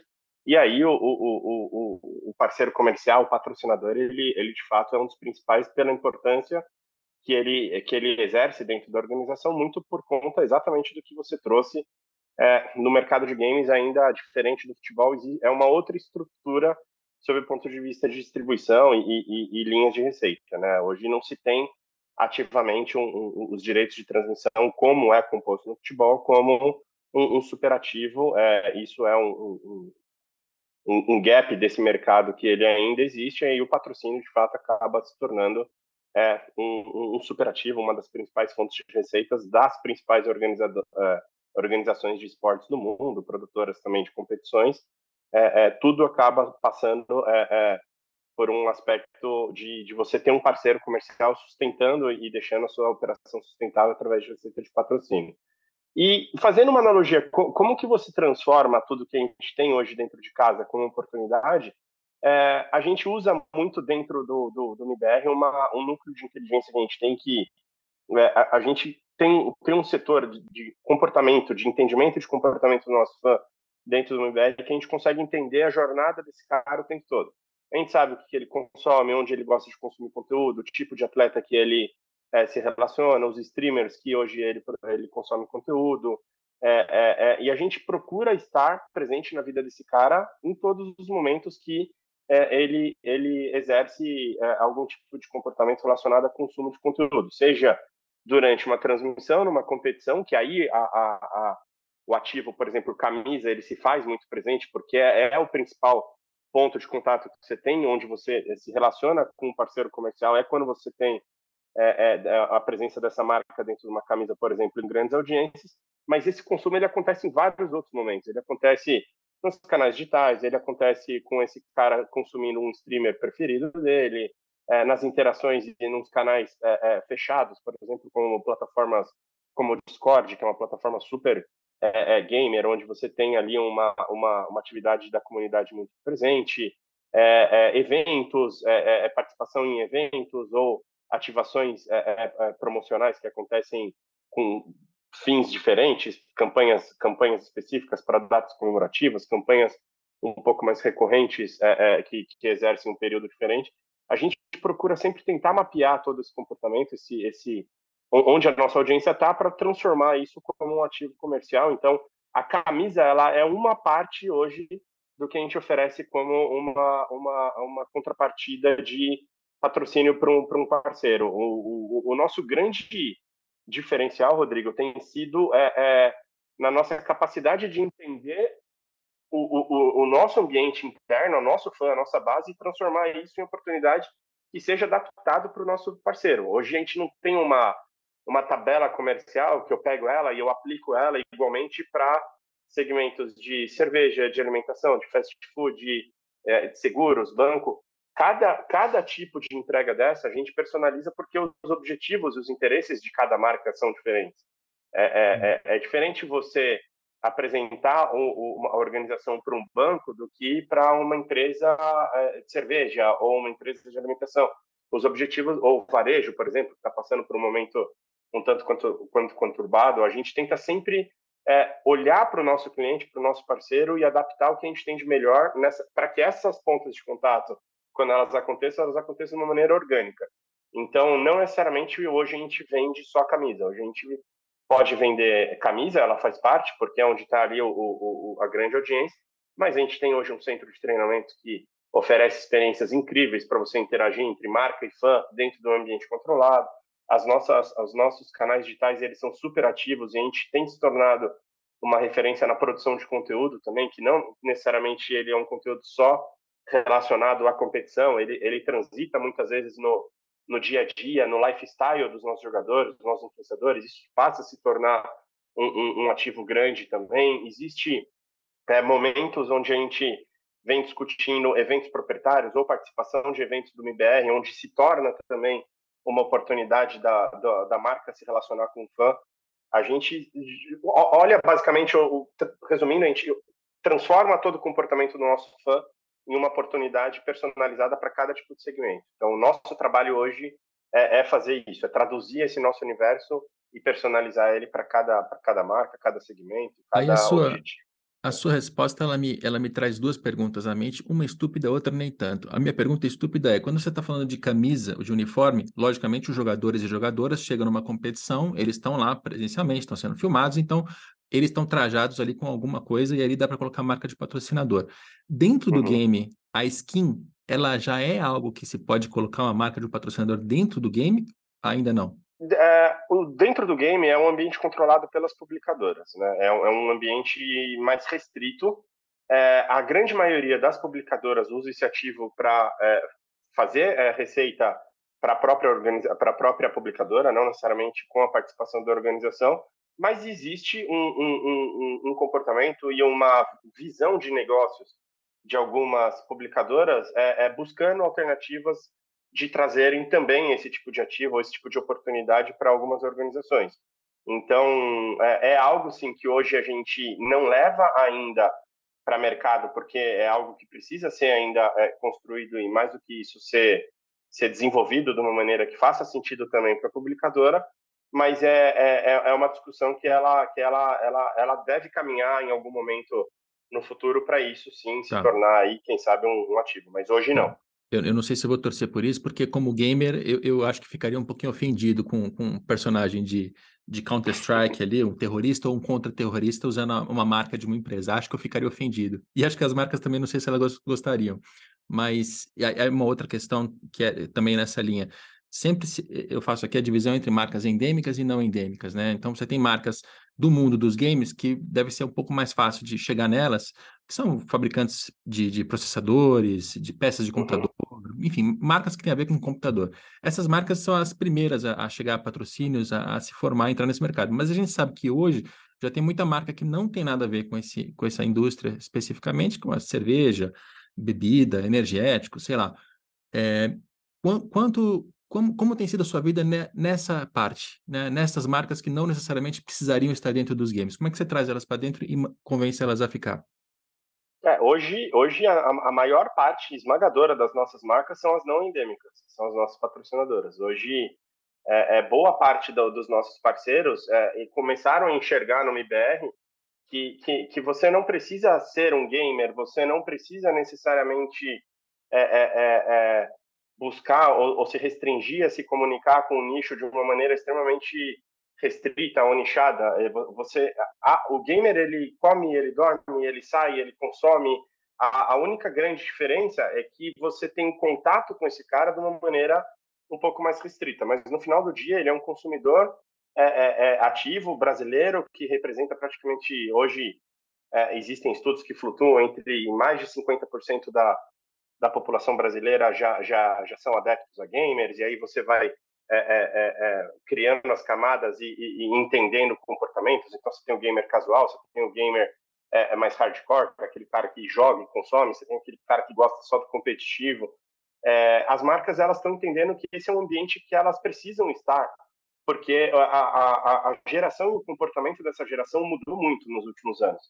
[SPEAKER 3] E aí, o, o, o, o parceiro comercial, o patrocinador, ele, ele de fato é um dos principais pela importância que ele, que ele exerce dentro da organização, muito por conta exatamente do que você trouxe é, no mercado de games, ainda diferente do futebol, é uma outra estrutura sob o ponto de vista de distribuição e, e, e linhas de receita. Né? Hoje não se tem ativamente um, um, os direitos de transmissão, como é composto no futebol, como um, um superativo. É, isso é um, um, gap desse mercado que ele ainda existe, e o patrocínio, de fato, acaba se tornando é, um, superativo, uma das principais fontes de receitas das principais é, organizações de esportes do mundo, produtoras também de competições. É, é, tudo acaba passando é, é, por um aspecto de, de você ter um parceiro comercial sustentando e deixando a sua operação sustentável através de receita de patrocínio. E fazendo uma analogia, como que você transforma tudo que a gente tem hoje dentro de casa como oportunidade? É, a gente usa muito dentro do, do, do MBR uma, um núcleo de inteligência que a gente tem que é, a, a, gente tem, tem um setor de, de, comportamento, de entendimento de comportamento do nosso fã dentro do MBR que a gente consegue entender a jornada desse cara o tempo todo a gente sabe o que ele consome, onde ele gosta de consumir conteúdo, o tipo de atleta que ele é, se relaciona, os streamers que hoje ele, ele consome conteúdo. É, é, é, e a gente procura estar presente na vida desse cara em todos os momentos que é, ele, ele exerce é, algum tipo de comportamento relacionado a consumo de conteúdo, seja durante uma transmissão, numa competição, que aí a, a, a, o ativo, por exemplo, camisa, ele se faz muito presente, porque é, é o principal ponto de contato que você tem, onde você eh, se relaciona com um parceiro comercial, é quando você tem é, é, a presença dessa marca dentro de uma camisa, por exemplo, em grandes audiências. Mas esse consumo ele acontece em vários outros momentos. Ele acontece nos canais digitais, ele acontece com esse cara consumindo um streamer preferido dele, é, nas interações e nos canais fechados, por exemplo, como plataformas como o Discord, que é uma plataforma super é, é, gamer, onde você tem ali uma, uma, uma atividade da comunidade muito presente, é, é eventos, é, é, participação em eventos ou ativações promocionais que acontecem com fins diferentes, campanhas, campanhas específicas para datas comemorativas, campanhas um pouco mais recorrentes que, que exercem um período diferente. A gente procura sempre tentar mapear todo esse comportamento, esse, esse onde a nossa audiência está para transformar isso como um ativo comercial. Então, a camisa ela é uma parte hoje do que a gente oferece como uma, uma, uma contrapartida de patrocínio para um, um parceiro. O, o, o, nosso grande diferencial, Rodrigo, tem sido é, é, na nossa capacidade de entender o, o, o nosso ambiente interno, o nosso fã, a nossa base, e transformar isso em oportunidade que seja adaptado para o nosso parceiro. Hoje a gente não tem uma uma tabela comercial que eu pego ela e eu aplico ela igualmente para segmentos de cerveja, de alimentação, de fast food, de, é, de seguros, banco. Cada, cada tipo de entrega dessa a gente personaliza porque os objetivos e os interesses de cada marca são diferentes. É, é, é, é diferente você apresentar uma organização para um banco do que para uma empresa é, de cerveja ou uma empresa de alimentação. Os objetivos, ou varejo, por exemplo, está passando por um momento um tanto quanto, quanto conturbado, a gente tenta sempre é, olhar para o nosso cliente, para o nosso parceiro e adaptar o que a gente tem de melhor para que essas pontas de contato, quando elas aconteçam, elas aconteçam de uma maneira orgânica. Então, não necessariamente hoje a gente vende só camisa. Hoje a gente pode vender camisa, ela faz parte, porque é onde está ali o, o, a grande audiência, mas a gente tem hoje um centro de treinamento que oferece experiências incríveis para você interagir entre marca e fã dentro do ambiente controlado as nossas, os nossos canais digitais eles são super ativos e a gente tem se tornado uma referência na produção de conteúdo também, que não necessariamente ele é um conteúdo só relacionado à competição, ele, ele transita muitas vezes no, no dia a dia, no lifestyle dos nossos jogadores, dos nossos influenciadores, isso passa a se tornar um, um, um ativo grande também. Existe é, momentos onde a gente vem discutindo eventos proprietários ou participação de eventos do MBR, onde se torna também uma oportunidade da, da, da, marca se relacionar com o fã. A gente olha basicamente, resumindo, a gente transforma todo o comportamento do nosso fã em uma oportunidade personalizada para cada tipo de segmento. Então, o nosso trabalho hoje é, é fazer isso, é traduzir esse nosso universo e personalizar ele para cada, cada marca, cada segmento, cada
[SPEAKER 1] Aí a sua, objetivo. A sua resposta, ela me, ela me traz duas perguntas à mente, uma estúpida, outra nem tanto. A minha pergunta estúpida é, quando você está falando de camisa, de uniforme, logicamente os jogadores e jogadoras chegam numa competição, eles estão lá presencialmente, estão sendo filmados, então eles estão trajados ali com alguma coisa e ali dá para colocar marca de patrocinador. Dentro do uhum. game, a skin, ela já é algo que se pode colocar uma marca de patrocinador dentro do game? Ainda não
[SPEAKER 3] é, o, dentro do game é um ambiente controlado pelas publicadoras, né? É, é um ambiente mais restrito. É, a grande maioria das publicadoras usa esse ativo para é, fazer é, receita para a própria para a própria publicadora, não necessariamente com a participação da organização, mas existe um, um, um, um comportamento e uma visão de negócios de algumas publicadoras é, é buscando alternativas de trazerem também esse tipo de ativo ou esse tipo de oportunidade para algumas organizações. Então, é, é, algo sim que hoje a gente não leva ainda para mercado, porque é algo que precisa ser ainda é, construído e mais do que isso ser ser desenvolvido de uma maneira que faça sentido também para a publicadora, mas é, é, é, é uma discussão que ela que ela, ela ela deve caminhar em algum momento no futuro para isso sim se tá. tornar aí quem sabe um, um ativo, mas hoje não.
[SPEAKER 1] Eu, eu, não sei se vou torcer por isso, porque como gamer, eu, eu acho que ficaria um pouquinho ofendido com, com um personagem de, de Counter-Strike ali, um terrorista ou um contra-terrorista usando uma marca de uma empresa. Acho que eu ficaria ofendido. E acho que as marcas também, não sei se elas gostariam. Mas é uma outra questão que é também nessa linha. Sempre se, eu faço aqui a divisão entre marcas endêmicas e não endêmicas, né? Então você tem marcas do mundo dos games que deve ser um pouco mais fácil de chegar nelas, que são fabricantes de, de processadores, de peças de uhum. computador, enfim, marcas que têm a ver com computador. Essas marcas são as primeiras a, a chegar a patrocínios, a, a, se formar, a entrar nesse mercado. Mas a gente sabe que hoje já tem muita marca que não tem nada a ver com, esse, com essa indústria especificamente, como a cerveja, bebida, energético, sei lá. É, quanto, como, como tem sido a sua vida nessa parte, né? nessas marcas que não necessariamente precisariam estar dentro dos games? Como é que você traz elas para dentro e convence elas a ficar?
[SPEAKER 3] É, hoje, hoje a, a, maior parte esmagadora das nossas marcas são as não endêmicas, são as nossas patrocinadoras. Hoje, é, é boa parte do, dos nossos parceiros é, começaram a enxergar no MBR que, que, que, você não precisa ser um gamer, você não precisa necessariamente é, é, é, buscar ou, ou, se restringir a se comunicar com o nicho de uma maneira extremamente restrita ou nichada. É, você, a, o gamer ele come, ele dorme, ele sai, ele consome. A, a, única grande diferença é que você tem contato com esse cara de uma maneira um pouco mais restrita. Mas no final do dia ele é um consumidor é, é, é ativo brasileiro que representa praticamente hoje é, existem estudos que flutuam entre mais de 50% da da população brasileira já já já são adeptos a gamers e aí você vai é, é, é, é, criando as camadas e, e, e, entendendo comportamentos. Então, você tem o gamer casual, você tem o gamer é, é mais hardcore, aquele cara que joga e consome, você tem aquele cara que gosta só do competitivo. as marcas elas estão entendendo que esse é um ambiente que elas precisam estar, porque a, a, a geração e o comportamento dessa geração mudou muito nos últimos anos.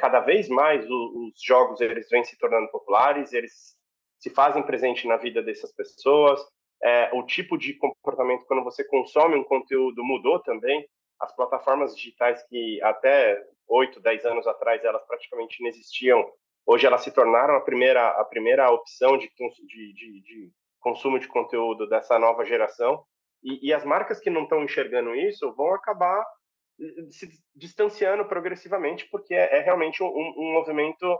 [SPEAKER 3] Cada vez mais os, os jogos eles vêm se tornando populares, eles se fazem presente na vida dessas pessoas, é, o tipo de comportamento quando você consome um conteúdo mudou também. As plataformas digitais que até 8, 10 anos atrás elas praticamente não existiam, hoje elas se tornaram a primeira, a primeira opção de, de, de, de consumo de conteúdo dessa nova geração. E, e as marcas que não estão enxergando isso vão acabar se distanciando progressivamente, porque é, é realmente um, um movimento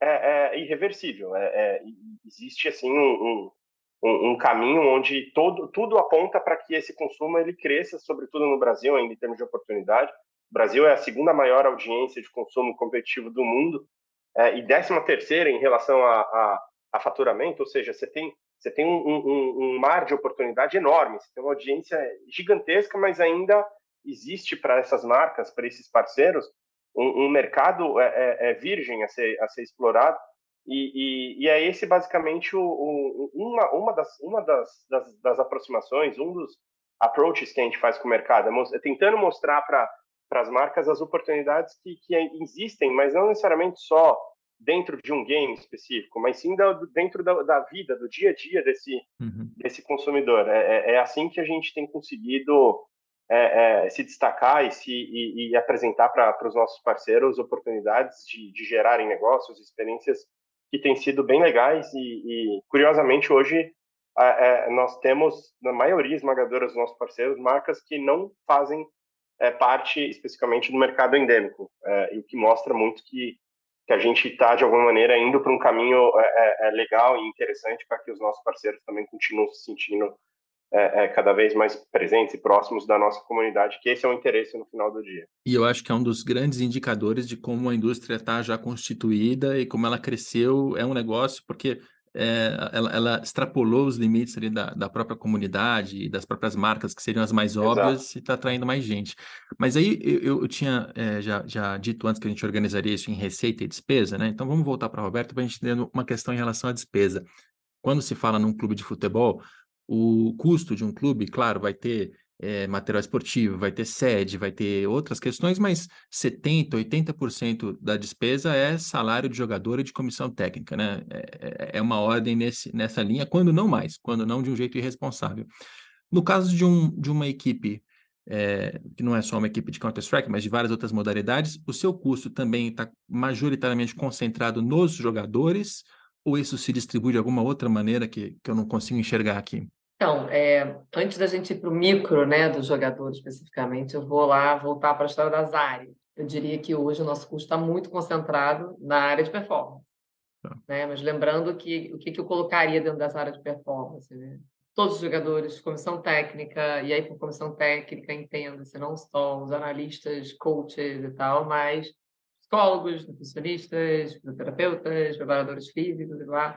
[SPEAKER 3] é, é irreversível. É, é existe assim um, um, um caminho onde todo, tudo aponta para que esse consumo ele cresça, sobretudo no Brasil, ainda em termos de oportunidade. O Brasil é a segunda maior audiência de consumo competitivo do mundo é, e décima terceira em relação a, a, a, faturamento, ou seja, você tem você tem um, um, mar de oportunidade enorme, você tem uma audiência gigantesca, mas ainda existe para essas marcas, para esses parceiros, um, um mercado é, é, é, virgem a ser, a ser explorado e, e, e, é esse basicamente o, o, uma, uma, das, uma das, das, das, aproximações, um dos approaches que a gente faz com o mercado, é, é tentando mostrar para as marcas as oportunidades que, que existem, mas não necessariamente só dentro de um game específico, mas sim da, dentro da, da, vida, do dia a dia desse, uhum. desse consumidor. É, é, é, assim que a gente tem conseguido é, é, se destacar e, se, e, e apresentar para os nossos parceiros oportunidades de, de, gerarem negócios, experiências que têm sido bem legais e, e curiosamente, hoje é, nós temos, na maioria esmagadora dos nossos parceiros, marcas que não fazem é, parte especificamente do mercado endêmico, é, o que mostra muito que, que a gente está, de alguma maneira, indo para um caminho é, legal e interessante para que os nossos parceiros também continuem se sentindo é, cada vez mais presentes e próximos da nossa comunidade, que esse é o interesse no final do dia.
[SPEAKER 1] E eu acho que é um dos grandes indicadores de como a indústria está já constituída e como ela cresceu, é um negócio, porque é, ela, ela, extrapolou os limites ali da, da própria comunidade e das próprias marcas, que seriam as mais óbvias, Exato. e está atraindo mais gente. Mas aí eu, eu tinha é, já, já dito antes que a gente organizaria isso em receita e despesa, né? Então vamos voltar para Roberto para a gente entender uma questão em relação à despesa. Quando se fala num clube de futebol, o custo de um clube, claro, vai ter é, material esportivo, vai ter sede, vai ter outras questões, mas 70%, 80% da despesa é salário de jogador e de comissão técnica, né? É, é, é uma ordem nesse, nessa linha, quando não mais, quando não de um jeito irresponsável. No caso de, um, de uma equipe, é, que não é só uma equipe de Counter-Strike, mas de várias outras modalidades, o seu custo também está majoritariamente concentrado nos jogadores, ou isso se distribui de alguma outra maneira que, que eu não consigo enxergar aqui?
[SPEAKER 2] Então, é, antes da gente ir para o micro, né, do jogador especificamente, eu vou lá voltar para a história das áreas. Eu diria que hoje o nosso custo está muito concentrado na área de performance. Tá. Né? Mas lembrando que o que, que eu colocaria dentro dessa área de performance? Né? Todos os jogadores, comissão técnica, e aí por comissão técnica entenda-se não só os analistas, coaches e tal, mas psicólogos, nutricionistas, fisioterapeutas, preparadores físicos, e lá.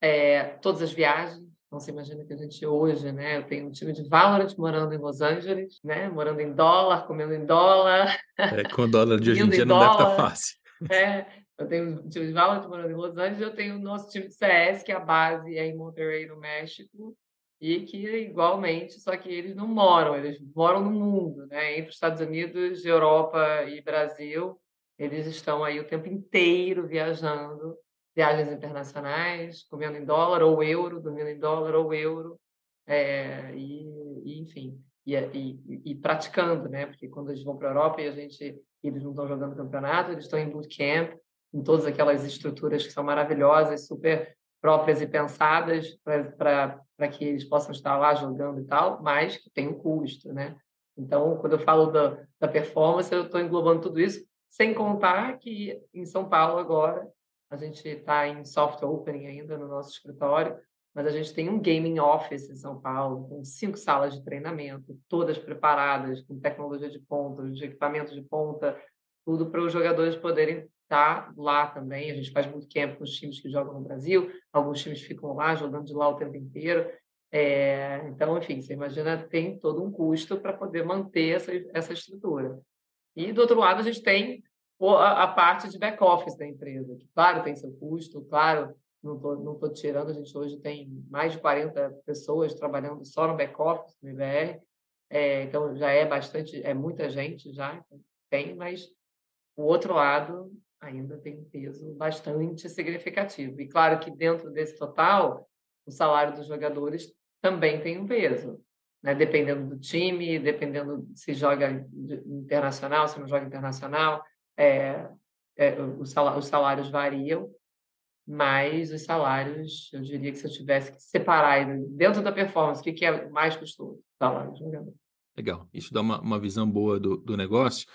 [SPEAKER 2] É, todas as viagens, então, você imagina que a gente hoje, né? Eu tenho um time de Valorant morando em Los Angeles, né? Morando em dólar, comendo em dólar.
[SPEAKER 1] É, com dólar de hoje em dia não deve estar fácil.
[SPEAKER 2] É, eu tenho um time de Valorant morando em Los Angeles, eu tenho o nosso time de CS, que a base é em Monterrey, no México, e que igualmente, só que eles não moram, eles moram no mundo, né? Entre os Estados Unidos, Europa e Brasil, eles estão aí o tempo inteiro viajando viagens internacionais, comendo em dólar ou euro, dormindo em dólar ou euro, é, e, e, enfim, e, e, e, praticando, né? Porque quando eles vão para a Europa e a gente, eles não estão jogando campeonato, eles estão em bootcamp, em todas aquelas estruturas que são maravilhosas, super próprias e pensadas para que eles possam estar lá jogando e tal, mas que tem um custo, né? Então, quando eu falo da, da performance, eu estou englobando tudo isso, sem contar que em São Paulo agora a gente está em soft opening ainda no nosso escritório, mas a gente tem um gaming office em São Paulo, com cinco salas de treinamento, todas preparadas, com tecnologia de ponta, de equipamentos de ponta, tudo para os jogadores poderem estar tá lá também. A gente faz bootcamp com os times que jogam no Brasil, alguns times ficam lá jogando de lá o tempo inteiro. É, então, enfim, você imagina, tem todo um custo para poder manter essa, essa estrutura. E, do outro lado, a gente tem a, parte de back-office da empresa, que, claro, tem seu custo, claro, não estou não tô tirando, a gente hoje tem mais de 40 pessoas trabalhando só no back-office, no IBR, é, então já é bastante, é muita gente já, então tem, mas o outro lado ainda tem um peso bastante significativo. E claro que dentro desse total, o salário dos jogadores também tem um peso, né? dependendo do time, dependendo se joga internacional, se não joga internacional, é, é, os, salários, variam, mas os salários, eu diria que se eu tivesse que separar dentro da performance, o que, que é mais custoso? Salário de jogador.
[SPEAKER 1] Legal, isso dá uma, uma visão boa do, do negócio.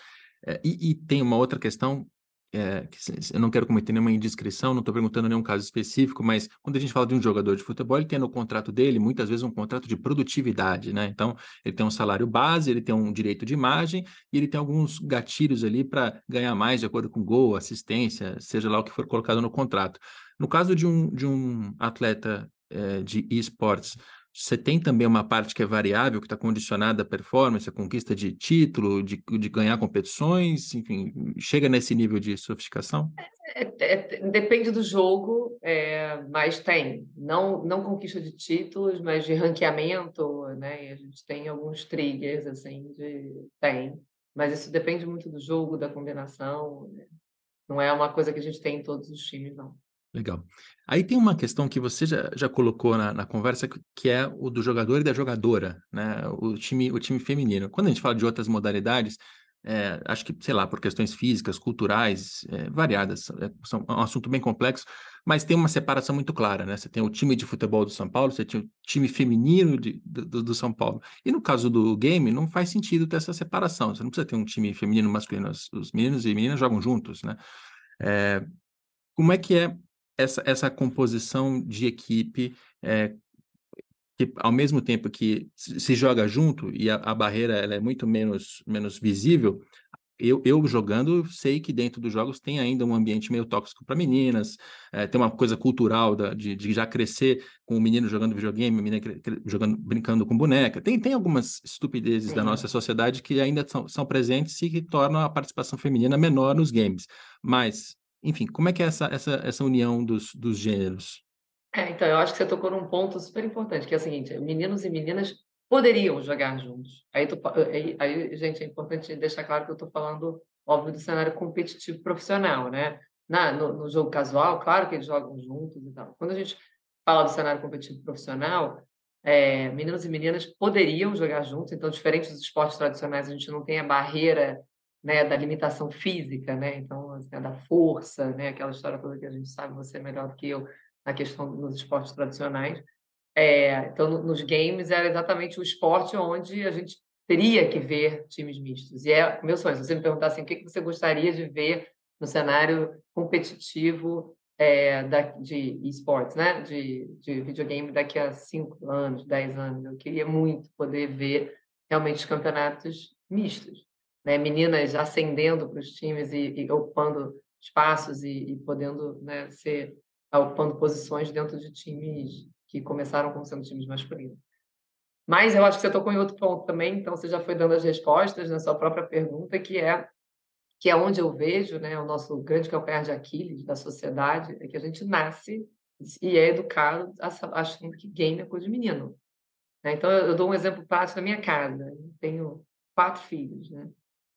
[SPEAKER 1] É, e, e, tem uma outra questão é, eu não quero cometer nenhuma indiscrição, não estou perguntando nenhum caso específico, mas quando a gente fala de um jogador de futebol, ele tem no contrato dele, muitas vezes, um contrato de produtividade, né? Então, ele tem um salário base, ele tem um direito de imagem e ele tem alguns gatilhos ali para ganhar mais de acordo com gol, assistência, seja lá o que for colocado no contrato. No caso de um, de um atleta é, de esportes, você tem também uma parte que é variável, que está condicionada à performance, à conquista de título, de, de ganhar competições, enfim, chega nesse nível de sofisticação?
[SPEAKER 2] É, é, é, depende do jogo, é, mas tem. Não, não conquista de títulos, mas de ranqueamento, né? E a gente tem alguns triggers, assim, de... tem. Mas isso depende muito do jogo, da combinação. Né? Não é uma coisa que a gente tem em todos os times, não.
[SPEAKER 1] Legal. Aí tem uma questão que você já, já colocou na, na, conversa, que é o do jogador e da jogadora, né? O time, o time feminino. Quando a gente fala de outras modalidades, é, acho que, sei lá, por questões físicas, culturais, é, variadas, é, são, é um assunto bem complexo, mas tem uma separação muito clara, né? Você tem o time de futebol do São Paulo, você tem o time feminino de, do, do, São Paulo. E no caso do game, não faz sentido ter essa separação. Você não precisa ter um time feminino masculino. Os meninos e meninas jogam juntos, né? É, como é que é essa, essa composição de equipe é, que ao mesmo tempo que se joga junto e a, a barreira ela é muito menos, menos visível, eu, eu jogando sei que dentro dos jogos tem ainda um ambiente meio tóxico para meninas, é, tem uma coisa cultural da, de, de, já crescer com o menino jogando videogame, a menina jogando, brincando com boneca. Tem, tem algumas estupidezes da nossa sociedade que ainda são, são presentes e que tornam a participação feminina menor nos games. Mas enfim, como é que é essa, essa, essa união dos, dos gêneros?
[SPEAKER 2] É, então, eu acho que você tocou num ponto super importante, que é o seguinte: meninos e meninas poderiam jogar juntos. Aí, tu, aí, aí gente, é importante deixar claro que eu estou falando, óbvio, do cenário competitivo profissional, né? Na, no, no, jogo casual, claro que eles jogam juntos e tal. Quando a gente fala do cenário competitivo profissional, é, meninos e meninas poderiam jogar juntos, então, diferente dos esportes tradicionais, a gente não tem a barreira né, da limitação física, né? Então, assim, da força, né? Aquela história toda que a gente sabe você é melhor do que eu na questão dos esportes tradicionais. É, então, no, nos games era exatamente o esporte onde a gente teria que ver times mistos. E é meu sonho. Se você me perguntar assim, o que, que você gostaria de ver no cenário competitivo é, da, de esportes, né? De, de videogame daqui a cinco anos, dez anos, eu queria muito poder ver realmente os campeonatos mistos né, meninas ascendendo para os times e, e, ocupando espaços e, e podendo né, ser ocupando posições dentro de times que começaram como sendo times masculinos. Mas eu acho que você tocou em outro ponto também, então você já foi dando as respostas na sua própria pergunta, que é que é onde eu vejo, né, o nosso grande calcanhar de Aquiles da sociedade, é que a gente nasce e é educado achando que game é coisa de menino. Né. Então eu dou um exemplo prático da minha casa. Eu tenho quatro filhos, né?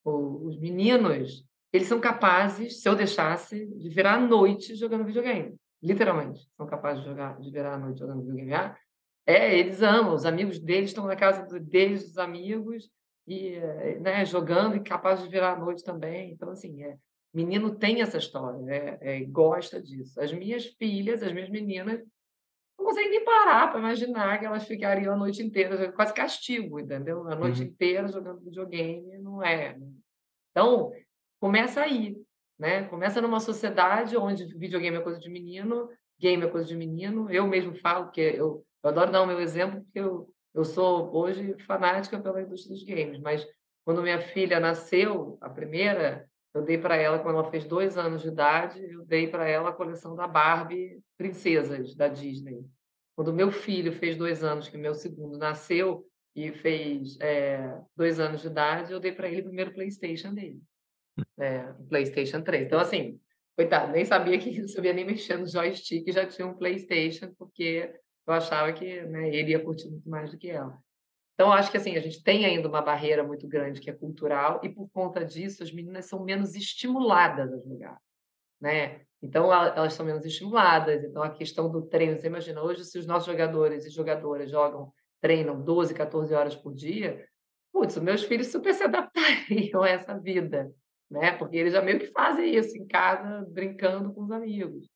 [SPEAKER 2] Os meninos, eles são capazes, se eu deixasse, de virar a noite jogando videogame. Literalmente, são capazes de, jogar, de virar a noite jogando videogame. Ah, é, eles amam, os amigos deles estão na casa deles, dos amigos, e né, jogando e capazes de virar a noite também. Então, assim, é, menino tem essa história, é, é, gosta disso. As minhas filhas, as minhas meninas, não conseguem nem parar para imaginar que elas ficariam a noite inteira, quase castigo, entendeu? A noite uhum. inteira jogando videogame, não é. Então, começa aí, né? Começa numa sociedade onde videogame é coisa de menino, game é coisa de menino. Eu mesmo falo que eu, eu adoro dar o meu exemplo, porque eu, eu sou hoje fanática pela indústria dos games, mas quando minha filha nasceu, a primeira, eu dei para ela, quando ela fez dois anos de idade, eu dei para ela a coleção da Barbie Princesas, da Disney. Quando meu filho fez dois anos, que meu segundo nasceu e fez é, dois anos de idade, eu dei para ele o primeiro PlayStation dele. É, o PlayStation 3. Então, assim, coitado, nem sabia que não sabia nem mexer no joystick já tinha um PlayStation, porque eu achava que né, ele ia curtir muito mais do que ela. Então, acho que assim, a gente tem ainda uma barreira muito grande que é cultural, e por conta disso, as meninas são menos estimuladas a jogar. Né? Então, elas são menos estimuladas. Então, a questão do treino, você imagina, hoje, se os nossos jogadores e jogadoras jogam, treinam 12, 14 horas por dia, putz, os meus filhos super se adaptariam *laughs* a essa vida, né? Porque eles já meio que fazem isso em casa, brincando com os amigos.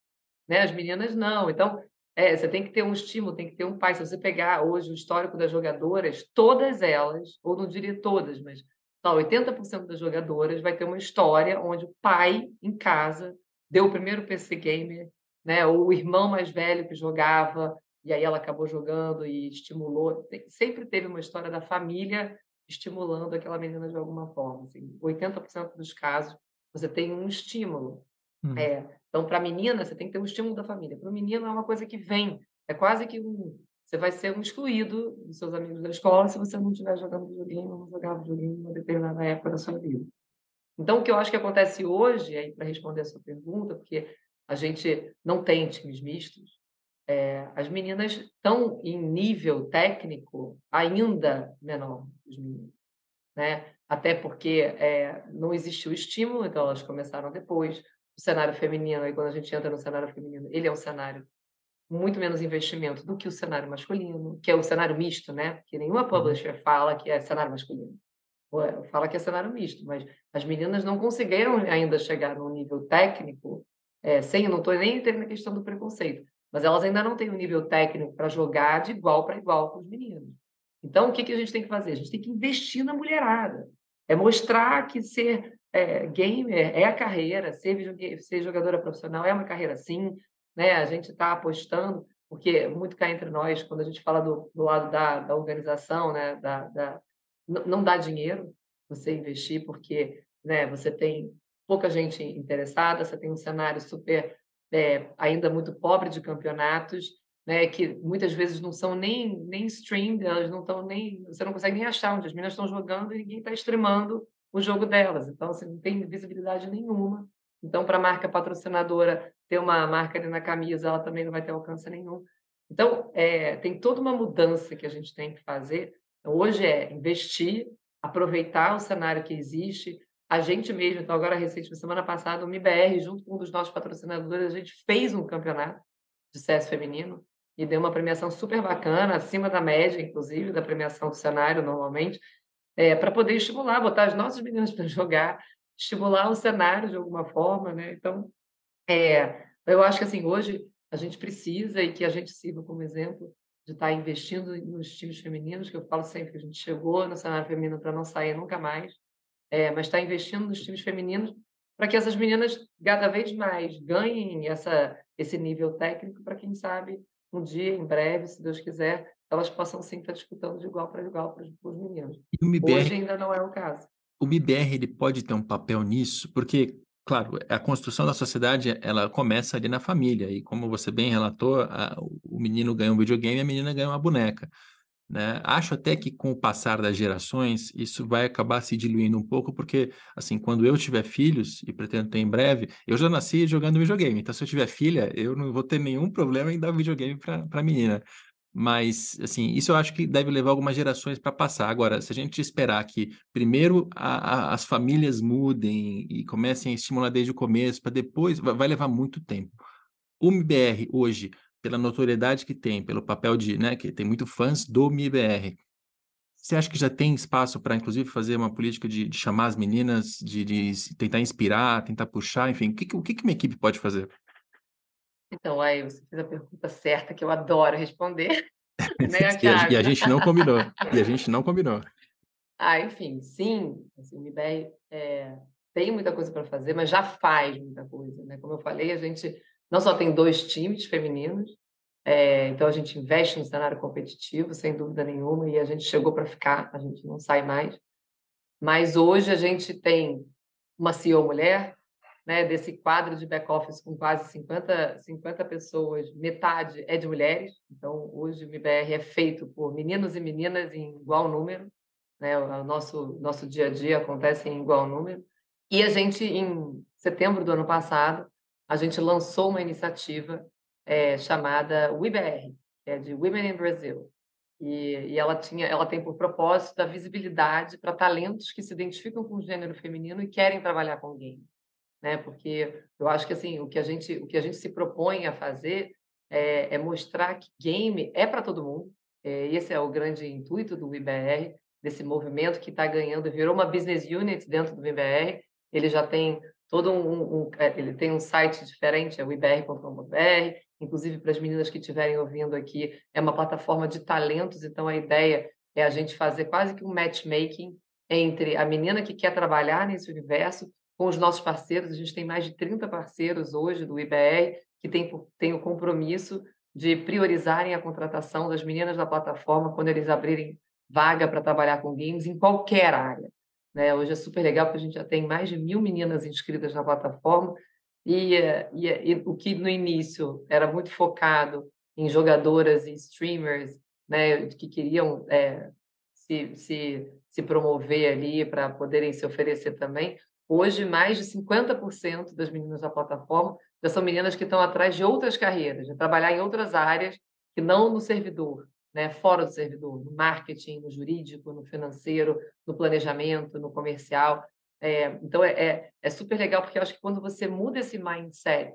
[SPEAKER 2] Né? As meninas não. Então, é, você tem que ter um estímulo, tem que ter um pai. Se você pegar hoje o histórico das jogadoras, todas elas, ou não diria todas, mas só 80% das jogadoras vai ter uma história onde o pai em casa deu o primeiro PC gamer, né? Ou o irmão mais velho que jogava e aí ela acabou jogando e estimulou. Sempre teve uma história da família estimulando aquela menina de alguma forma. Assim. 80% dos casos você tem um estímulo. Hum. É, então, para a menina, você tem que ter um estímulo da família. Para o menino, é uma coisa que vem. É quase que um. Você vai ser um excluído dos seus amigos da escola se você não estiver jogando videogame ou não jogar videogame em uma determinada época da sua vida. Então, o que eu acho que acontece hoje, aí para responder a sua pergunta, porque a gente não tem times mistos, é, as meninas estão em nível técnico ainda menor os meninos, né? Até porque é, não existiu estímulo, então elas começaram depois o cenário feminino, aí quando a gente entra no cenário feminino, ele é um cenário muito menos investimento do que o cenário masculino, que é o cenário misto, né? Que nenhuma uhum. publisher fala que é cenário masculino. Fala que é cenário misto, mas as meninas não conseguiram ainda chegar num nível técnico, é, sem, não estou nem entrando na questão do preconceito, mas elas ainda não têm um nível técnico para jogar de igual para igual com os meninos. Então, o que, que a gente tem que fazer? A gente tem que investir na mulherada. É mostrar que ser é, gamer é a carreira, ser, ser jogadora profissional é uma carreira sim. Né? A gente está apostando, porque muito cá entre nós, quando a gente fala do, do lado da, da organização, né? da, da não dá dinheiro você investir, porque né, você tem pouca gente interessada, você tem um cenário super é, ainda muito pobre de campeonatos, né, que muitas vezes não são nem, nem streamed, elas não estão nem. Você não consegue nem achar onde as meninas estão jogando e ninguém está streamando o jogo delas. Então, você não tem visibilidade nenhuma. Então, para a marca patrocinadora ter uma marca ali na camisa, ela também não vai ter alcance nenhum. Então, é, tem toda uma mudança que a gente tem que fazer. Então, hoje é investir, aproveitar o cenário que existe. A gente mesmo, então, agora recentemente, semana passada, o MIBR, junto com um dos nossos patrocinadores, a gente fez um campeonato de CS feminino e deu uma premiação super bacana, acima da média, inclusive, da premiação do cenário, normalmente, é, para poder estimular, botar as nossas meninas para jogar, estimular o cenário de alguma forma, né? Então, é, eu acho que assim, hoje a gente precisa e que a gente sirva como exemplo de estar tá investindo nos times femininos, que eu falo sempre que a gente chegou no cenário feminino para não sair nunca mais, é, mas está investindo nos times femininos para que essas meninas cada vez mais ganhem essa, esse nível técnico para quem sabe um dia, em breve, se Deus quiser, elas possam sim estar disputando de igual para igual para os meninos. MBR, Hoje ainda não é o caso.
[SPEAKER 1] O MIBR ele pode ter um papel nisso, porque, claro, a construção da sociedade ela começa ali na família, e como você bem relatou, a, o menino ganha um videogame e a menina ganha uma boneca. Né? Acho até que com o passar das gerações isso vai acabar se diluindo um pouco, porque assim, quando eu tiver filhos, e pretendo ter em breve, eu já nasci jogando videogame, então se eu tiver filha, eu não vou ter nenhum problema em dar videogame para a menina. Mas, assim, isso eu acho que deve levar algumas gerações para passar. Agora, se a gente esperar que primeiro a, a, as famílias mudem e comecem a estimular desde o começo, para depois, vai, levar muito tempo. O MBR hoje pela notoriedade que tem, pelo papel de, né, que tem muito fãs do MIBR. Você acha que já tem espaço para, inclusive, fazer uma política de, de chamar as meninas, de, de, tentar inspirar, tentar puxar, enfim, o que, o que uma equipe pode fazer?
[SPEAKER 2] Então, aí você fez a pergunta certa que eu adoro responder. *laughs* *laughs*
[SPEAKER 1] né, e, a, e, a, gente não combinou. E a *laughs* gente não combinou.
[SPEAKER 2] Ah, enfim, sim, assim, o é, tem muita coisa para fazer, mas já faz muita coisa. Né? Como eu falei, a gente não só tem dois times femininos, é, então a gente investe no cenário competitivo, sem dúvida nenhuma, e a gente chegou para ficar, a gente não sai mais. Mas hoje a gente tem uma CEO mulher, né, desse quadro de back-office com quase 50, 50 pessoas, metade é de mulheres. Então, hoje o MBR é feito por meninos e meninas em igual número. Né, o nosso, nosso dia a dia acontece em igual número. E a gente, em setembro do ano passado, a gente lançou uma iniciativa é, chamada WeBR, que é de Women in Brazil. E, e, ela, tinha, ela tem por propósito a visibilidade para talentos que se identificam com o gênero feminino e querem trabalhar com game. Né? Porque eu acho que assim, o que a gente, o que a gente se propõe a fazer é, é mostrar que game é para todo mundo. É, esse é o grande intuito do IBR, desse movimento que está ganhando, virou uma business unit dentro do IBR. Ele já tem todo um, um, é, ele tem um site diferente, é o ibr.com.br, inclusive para as meninas que estiverem ouvindo aqui, é uma plataforma de talentos, então a ideia é a gente fazer quase que um matchmaking entre a menina que quer trabalhar nesse universo com os nossos parceiros, a gente tem mais de 30 parceiros hoje do IBR que tem, tem o compromisso de priorizarem a contratação das meninas da plataforma quando eles abrirem vaga para trabalhar com games em qualquer área. Né? Hoje é super legal porque a gente já tem mais de mil meninas inscritas na plataforma e, e, e o que no início era muito focado em jogadoras e streamers né, que queriam é, se, se, se promover ali para poderem se oferecer também. Hoje, mais de 50% das meninas da plataforma já são meninas que estão atrás de outras carreiras, de trabalhar em outras áreas que não no servidor né, fora do servidor, no marketing, no jurídico, no financeiro, no planejamento, no comercial. É, então, é, é, é, super legal, porque eu acho que quando você muda esse mindset,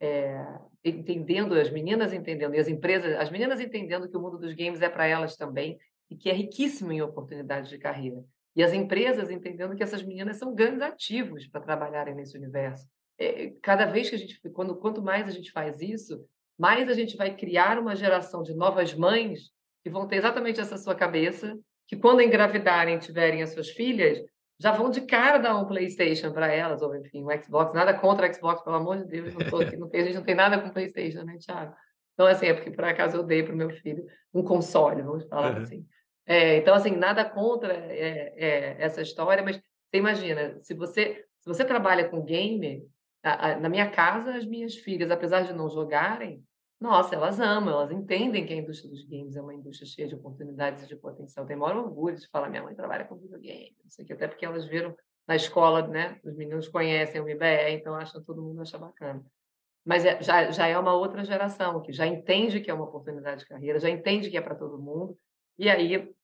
[SPEAKER 2] é, entendendo, as meninas entendendo, e as empresas, as meninas entendendo que o mundo dos games é para elas também, e que é riquíssimo em oportunidades de carreira. E as empresas entendendo que essas meninas são grandes ativos para trabalharem nesse universo. É, cada vez que a gente, quando, quanto mais a gente faz isso, mais a gente vai criar uma geração de novas mães que vão ter exatamente essa sua cabeça, que quando engravidarem tiverem as suas filhas, já vão de cara dar um PlayStation para elas, ou enfim, um Xbox. Nada contra o Xbox, pelo amor de Deus, não tô aqui, não tem, a gente não tem nada com PlayStation, né, Thiago? Então, assim, é porque por acaso eu dei para o meu filho um console, vamos falar uhum. assim. É, então, assim, nada contra é, é, essa história, mas você imagina, se você, se você trabalha com game, a, a, na minha casa, as minhas filhas, apesar de não jogarem, nossa, elas amam, elas entendem que a indústria dos games é uma indústria cheia de oportunidades e de potencial. Tem maior orgulho de falar, minha mãe trabalha com videogame, não sei o que, até porque elas viram na escola, né? Os meninos conhecem o IBE, então acham todo mundo acha bacana. Mas é, já, já é uma outra geração que já entende que é uma oportunidade de carreira, já entende que é para todo mundo, e aí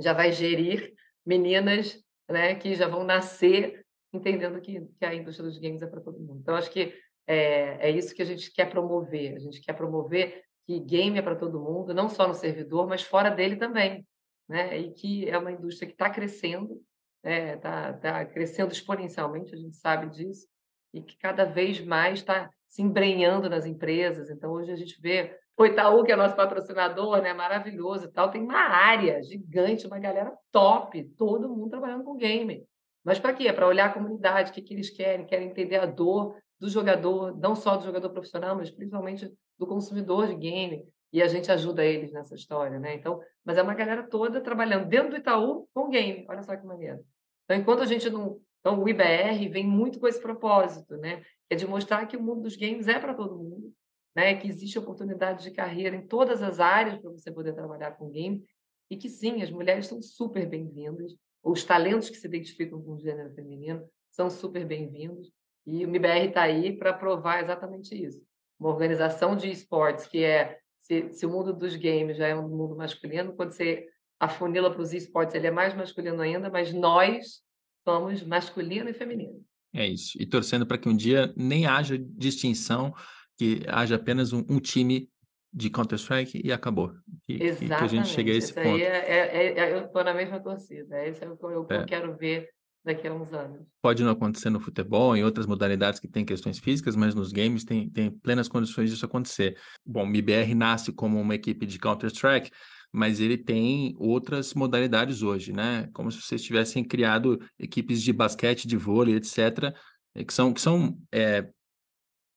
[SPEAKER 2] já vai gerir meninas né, que já vão nascer entendendo que, que a indústria dos games é para todo mundo. Então, acho que é, é isso que a gente quer promover. A gente quer promover que game é para todo mundo, não só no servidor, mas fora dele também. Né? E que é uma indústria que está crescendo, está é, tá, tá crescendo exponencialmente, a gente sabe disso, e que cada vez mais está se embrenhando nas empresas. Então, hoje a gente vê o Itaú, que é nosso patrocinador, né, maravilhoso e tal, tem uma área gigante, uma galera top, todo mundo trabalhando com game. Mas para quê? Para olhar a comunidade, o que, que eles querem, querem entender a dor do jogador, não só do jogador profissional, mas principalmente do consumidor de game, e a gente ajuda eles nessa história, né? Então, mas é uma galera toda trabalhando dentro do Itaú com game, olha só que maneiro. Então, enquanto a gente não, então o IBR vem muito com esse propósito, né? É de mostrar que o mundo dos games é para todo mundo, né? Que existe oportunidade de carreira em todas as áreas para você poder trabalhar com game e que sim, as mulheres são super bem-vindas, os talentos que se identificam com o gênero feminino são super bem-vindos e o MIBR está aí para provar exatamente isso. Uma organização de esportes que é, se, se, o mundo dos games já é um mundo masculino, quando você afunila para os esportes, ele é mais masculino ainda, mas nós somos masculino e feminino.
[SPEAKER 1] É isso. E torcendo para que um dia nem haja distinção, que haja apenas um, um time de Counter-Strike e acabou. Que,
[SPEAKER 2] Exatamente.
[SPEAKER 1] que a gente chegue a esse
[SPEAKER 2] Isso
[SPEAKER 1] ponto.
[SPEAKER 2] É, é, é, eu estou na mesma torcida. É isso é o que eu, eu quero ver daqui a uns anos.
[SPEAKER 1] Pode não acontecer no futebol, em outras modalidades que tem questões físicas, mas nos games tem, tem plenas condições disso acontecer. Bom, o MIBR nasce como uma equipe de Counter-Strike, mas ele tem outras modalidades hoje, né? Como se vocês tivessem criado equipes de basquete, de vôlei, etc., eh, que são, que são é,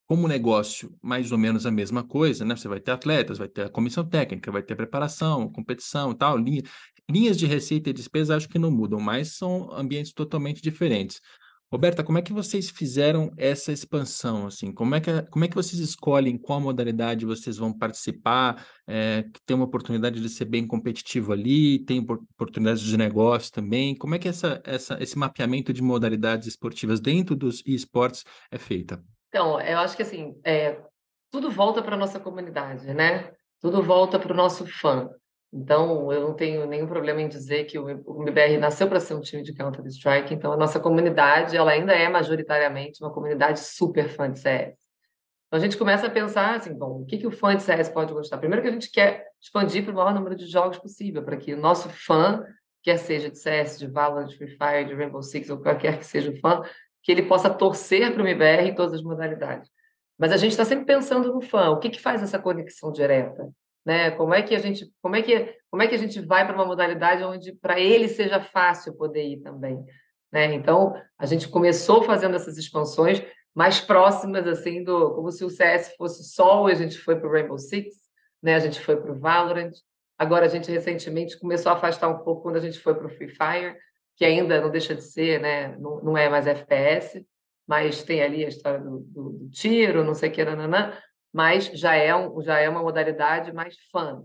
[SPEAKER 1] como negócio mais ou menos a mesma coisa, né? Você vai ter atletas, vai ter a comissão técnica, vai ter preparação, competição e tal, linha, linhas de receita e despesa acho que não mudam, mas são ambientes totalmente diferentes. Roberta, como é que vocês fizeram essa expansão? Assim, como é que, como é que vocês escolhem qual modalidade vocês vão participar? É, tem uma oportunidade de ser bem competitivo ali, tem oportunidades de negócio também. Como é que essa, essa, esse mapeamento de modalidades esportivas dentro dos esportes é feita?
[SPEAKER 2] Então, eu acho que assim, é, tudo volta para a nossa comunidade, né? Tudo volta para o nosso fã. Então, eu não tenho nenhum problema em dizer que o MBR nasceu para ser um time de Counter-Strike, então a nossa comunidade, ela ainda é majoritariamente uma comunidade super fã de CS. Então, a gente começa a pensar assim, bom, o que, que o fã de CS pode gostar? Primeiro que a gente quer expandir para o maior número de jogos possível, para que o nosso fã, quer seja de CS, de Valorant, de Free Fire, de Rainbow Six, ou qualquer que seja o fã, que ele possa torcer para o MBR em todas as modalidades. Mas a gente está sempre pensando no fã, o que, que faz essa conexão direta? né? Como é que a gente, como é que, como é que a gente vai para uma modalidade onde para ele seja fácil poder ir também, né? Então a gente começou fazendo essas expansões mais próximas assim do, como se o CS fosse sol, a gente foi para o Rainbow Six, né? A gente foi para o Valorant. Agora a gente recentemente começou a afastar um pouco quando a gente foi para o Free Fire, que ainda não deixa de ser, né? Não, não é mais FPS, mas tem ali a história do, do, do tiro, não sei o que, nananã mas já é, um, já é uma modalidade mais fã.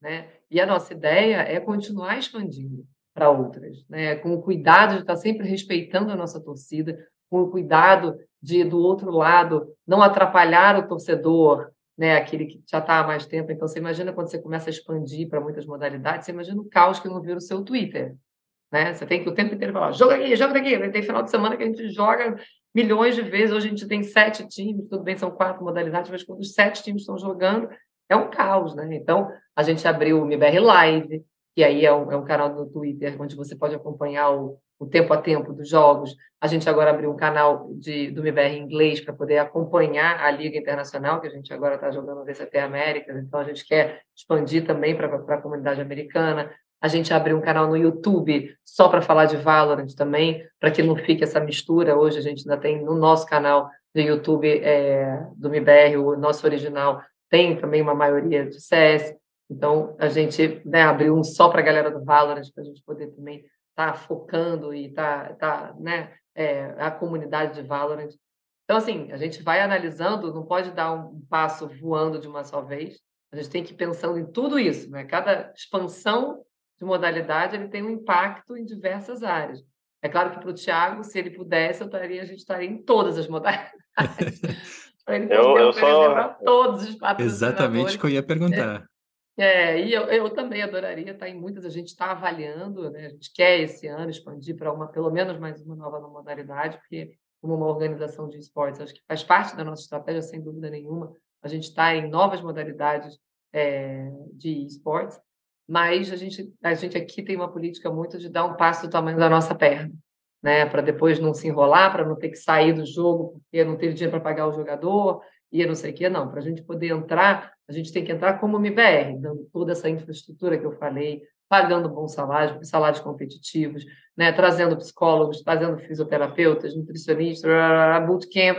[SPEAKER 2] Né? E a nossa ideia é continuar expandindo para outras, né? com o cuidado de estar sempre respeitando a nossa torcida, com o cuidado de, do outro lado, não atrapalhar o torcedor, né? aquele que já está há mais tempo. Então, você imagina quando você começa a expandir para muitas modalidades, você imagina o caos que não vira o seu Twitter. Né? Você tem que o tempo inteiro falar, joga aqui, joga aqui. Tem final de semana que a gente joga milhões de vezes. Hoje a gente tem sete times, tudo bem, são quatro modalidades, mas quando os sete times estão jogando, é um caos, né? Então, a gente abriu o MBR Live, que aí é um, é um canal no Twitter onde você pode acompanhar o, o tempo a tempo dos jogos. A gente agora abriu um canal de, do MBR em inglês para poder acompanhar a Liga Internacional, que a gente agora está jogando no VCT Américas, então a gente quer expandir também para a comunidade americana. A gente abriu um canal no YouTube só para falar de Valorant também, para que não fique essa mistura. Hoje a gente ainda tem no nosso canal do YouTube é, do MBR, o nosso original, tem também uma maioria de CS. Então, a gente né, abriu um só para a galera do Valorant, para a gente poder também estar tá focando e tá, tá, né, é, a comunidade de Valorant. Então, assim, a gente vai analisando, não pode dar um passo voando de uma só vez. A gente tem que ir pensando em tudo isso, né? Cada expansão de modalidade ele tem um impacto em diversas áreas. É claro que para o Thiago, se ele pudesse, eu estaria, a gente estaria em todas as modalidades.
[SPEAKER 3] para *laughs* ele eu, eu só... para
[SPEAKER 2] todos os
[SPEAKER 1] Exatamente o que eu ia perguntar.
[SPEAKER 2] É, e eu, eu também adoraria estar em muitas, a gente está avaliando, né? a gente quer esse ano expandir para uma, pelo menos mais uma nova modalidade, porque como uma organização de esportes, acho que faz parte da nossa estratégia, sem dúvida nenhuma, a gente está em novas modalidades é, de esportes, mas a gente, a gente aqui tem uma política muito de dar um passo do tamanho da nossa perna, né? para depois não se enrolar, para não ter que sair do jogo porque não teve dinheiro para pagar o jogador, e não sei o quê, não. Para a gente poder entrar, a gente tem que entrar como MBR, dando toda essa infraestrutura que eu falei, pagando bons salários, salários competitivos, né? trazendo psicólogos, trazendo fisioterapeutas, nutricionistas, bootcamp,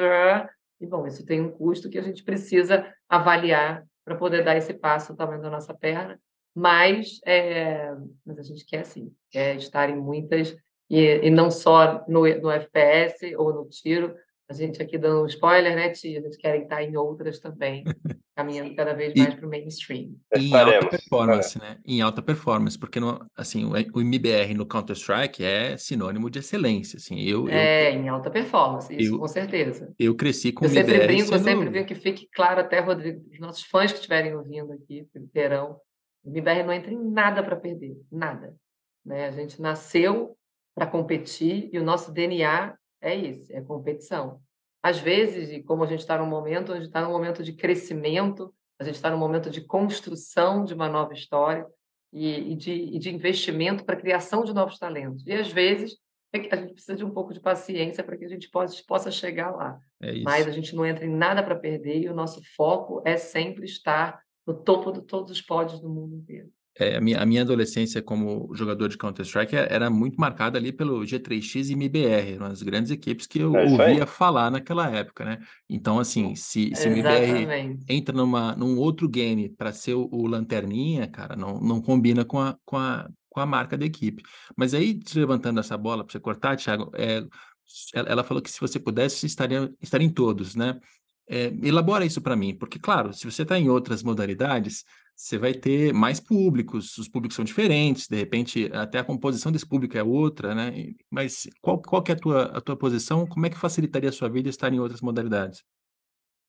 [SPEAKER 2] e bom, isso tem um custo que a gente precisa avaliar para poder dar esse passo no tamanho da nossa perna, mas, é, mas a gente quer sim, quer estar em muitas, e, e não só no, no FPS ou no tiro, a gente aqui dando um spoiler, né, tia? A gente quer estar em outras também, *laughs* caminhando cada vez mais para o mainstream.
[SPEAKER 1] Em alta performance, né? Em alta performance, porque no, assim, o MBR no Counter-Strike é sinônimo de excelência, assim. Eu,
[SPEAKER 2] é,
[SPEAKER 1] eu,
[SPEAKER 2] em alta performance, isso eu, com certeza.
[SPEAKER 1] Eu cresci com
[SPEAKER 2] eu
[SPEAKER 1] MBR.
[SPEAKER 2] Eu sempre brinco, sendo... eu sempre brinco que fique claro até, Rodrigo, os nossos fãs que estiverem ouvindo aqui, terão, o MBR não entra em nada para perder, nada. Né? A gente nasceu para competir e o nosso DNA é isso, é competição. Às vezes, e como a gente está num momento, a gente está num momento de crescimento, a gente está num momento de construção de uma nova história e, e, de, e de, investimento para a criação de novos talentos. E às vezes a gente precisa de um pouco de paciência para que a gente possa, possa chegar lá.
[SPEAKER 1] É
[SPEAKER 2] Mas a gente não entra em nada para perder e o nosso foco é sempre estar no topo de todos os pódios do mundo inteiro.
[SPEAKER 1] É, a, minha, a minha adolescência como jogador de Counter-Strike era muito marcada ali pelo G3X e MBR, eram as grandes equipes que eu é ouvia falar naquela época, né? Então, assim, se, se o MBR entra numa, num outro game para ser o, o, Lanterninha, cara, não, não combina com a, com, a, com a marca da equipe. Mas aí, levantando essa bola para você cortar, Thiago, é, ela falou que se você pudesse, estaria, estaria em todos, né? É, elabora isso para mim, porque, claro, se você está em outras modalidades, você vai ter mais públicos, os públicos são diferentes, de repente até a composição desse público é outra, né? Mas qual, qual que é a tua, a tua posição? Como é que facilitaria a sua vida estar em outras modalidades?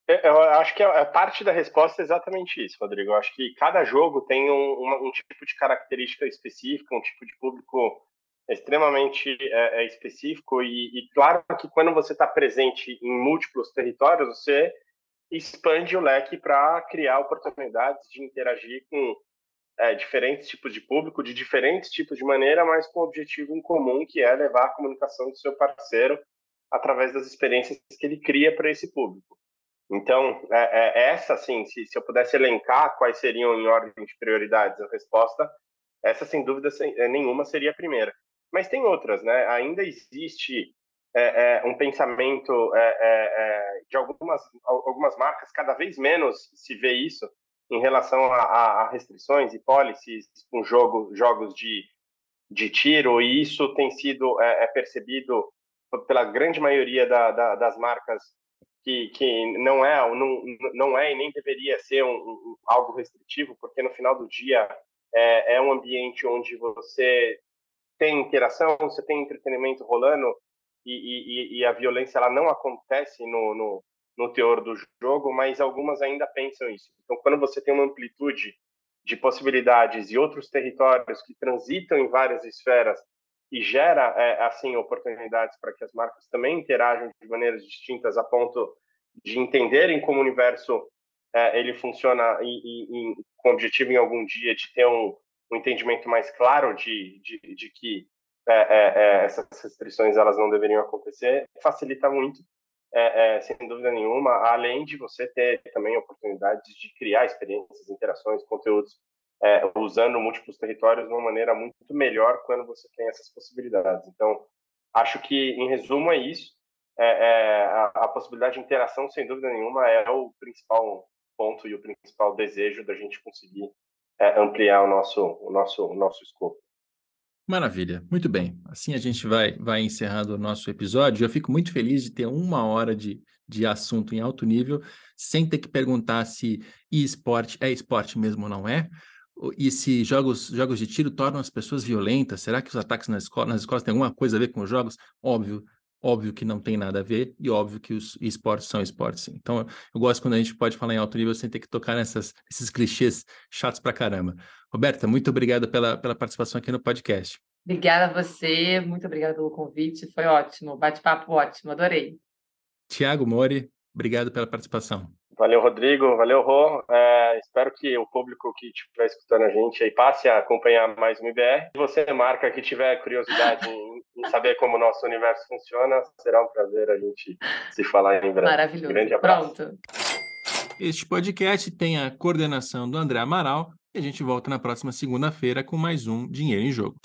[SPEAKER 3] É, eu acho que a parte da resposta é exatamente isso, Rodrigo. Eu acho que cada jogo tem um, um tipo de característica específica, um tipo de público extremamente é, é específico e, e, claro que quando você está presente em múltiplos territórios, você expande o leque para criar oportunidades de interagir com é, diferentes tipos de público, de diferentes tipos de maneira, mas com o objetivo em comum, que é levar a comunicação do seu parceiro através das experiências que ele cria para esse público. Então, é, é, essa, assim, se, se eu pudesse elencar quais seriam em ordem de prioridades a resposta, essa, sem dúvida é, nenhuma, seria a primeira. Mas tem outras, né? Ainda existe é, é, um pensamento é, é, é, de algumas, algumas marcas, cada vez menos se vê isso em relação a, a restrições e policies com jogo, jogos de, de tiro, e isso tem sido é, percebido pela grande maioria da, da, das marcas que, que não é não, não é e nem deveria ser um, um, algo restritivo, porque no final do dia é, é um ambiente onde você tem interação, você tem entretenimento rolando, e, e, e, a violência ela não acontece no, no, no teor do jogo, mas algumas ainda pensam isso. Então, quando você tem uma amplitude de possibilidades e outros territórios que transitam em várias esferas e gera, é, assim, oportunidades para que as marcas também interajam de maneiras distintas a ponto de entenderem como o universo é, ele funciona e, e, e, com o objetivo em algum dia de ter um, um entendimento mais claro de, de, de que é, é, é essas restrições elas não deveriam acontecer, facilita muito, é, sem dúvida nenhuma, além de você ter também oportunidades de criar experiências, interações, conteúdos usando múltiplos territórios de uma maneira muito melhor quando você tem essas possibilidades. Então, acho que, em resumo, é isso. É, é, a, a, possibilidade de interação, sem dúvida nenhuma, é o principal ponto e o principal desejo da gente conseguir é, ampliar o nosso, o nosso, o nosso escopo.
[SPEAKER 1] Maravilha, muito bem. Assim a gente vai, vai encerrando o nosso episódio. Eu fico muito feliz de ter uma hora de, de assunto em alto nível, sem ter que perguntar se esporte é esporte mesmo ou não é, e se jogos, jogos de tiro tornam as pessoas violentas. Será que os ataques nas escolas, nas escolas têm alguma coisa a ver com os jogos? Óbvio, Óbvio que não tem nada a ver e óbvio que os esportes são esportes. Então, eu gosto quando a gente pode falar em alto nível sem ter que tocar nessas, nesses clichês chatos pra caramba. Roberta, muito obrigado pela, pela participação aqui no podcast.
[SPEAKER 2] Obrigada a você, muito obrigada pelo convite, foi ótimo, bate-papo ótimo, adorei.
[SPEAKER 1] Tiago Mori, obrigado pela participação.
[SPEAKER 3] Valeu, Rodrigo. Valeu, Rô. É, espero que o público que estiver escutando a gente aí passe a acompanhar mais o MBR. Se você, marca, que tiver curiosidade em, em, saber como o nosso universo funciona, será um prazer a gente se falar em breve.
[SPEAKER 2] Maravilhoso.
[SPEAKER 3] Grande abraço.
[SPEAKER 2] Pronto.
[SPEAKER 1] Este podcast tem a coordenação do André Amaral e a gente volta na próxima segunda-feira com mais um Dinheiro em Jogo.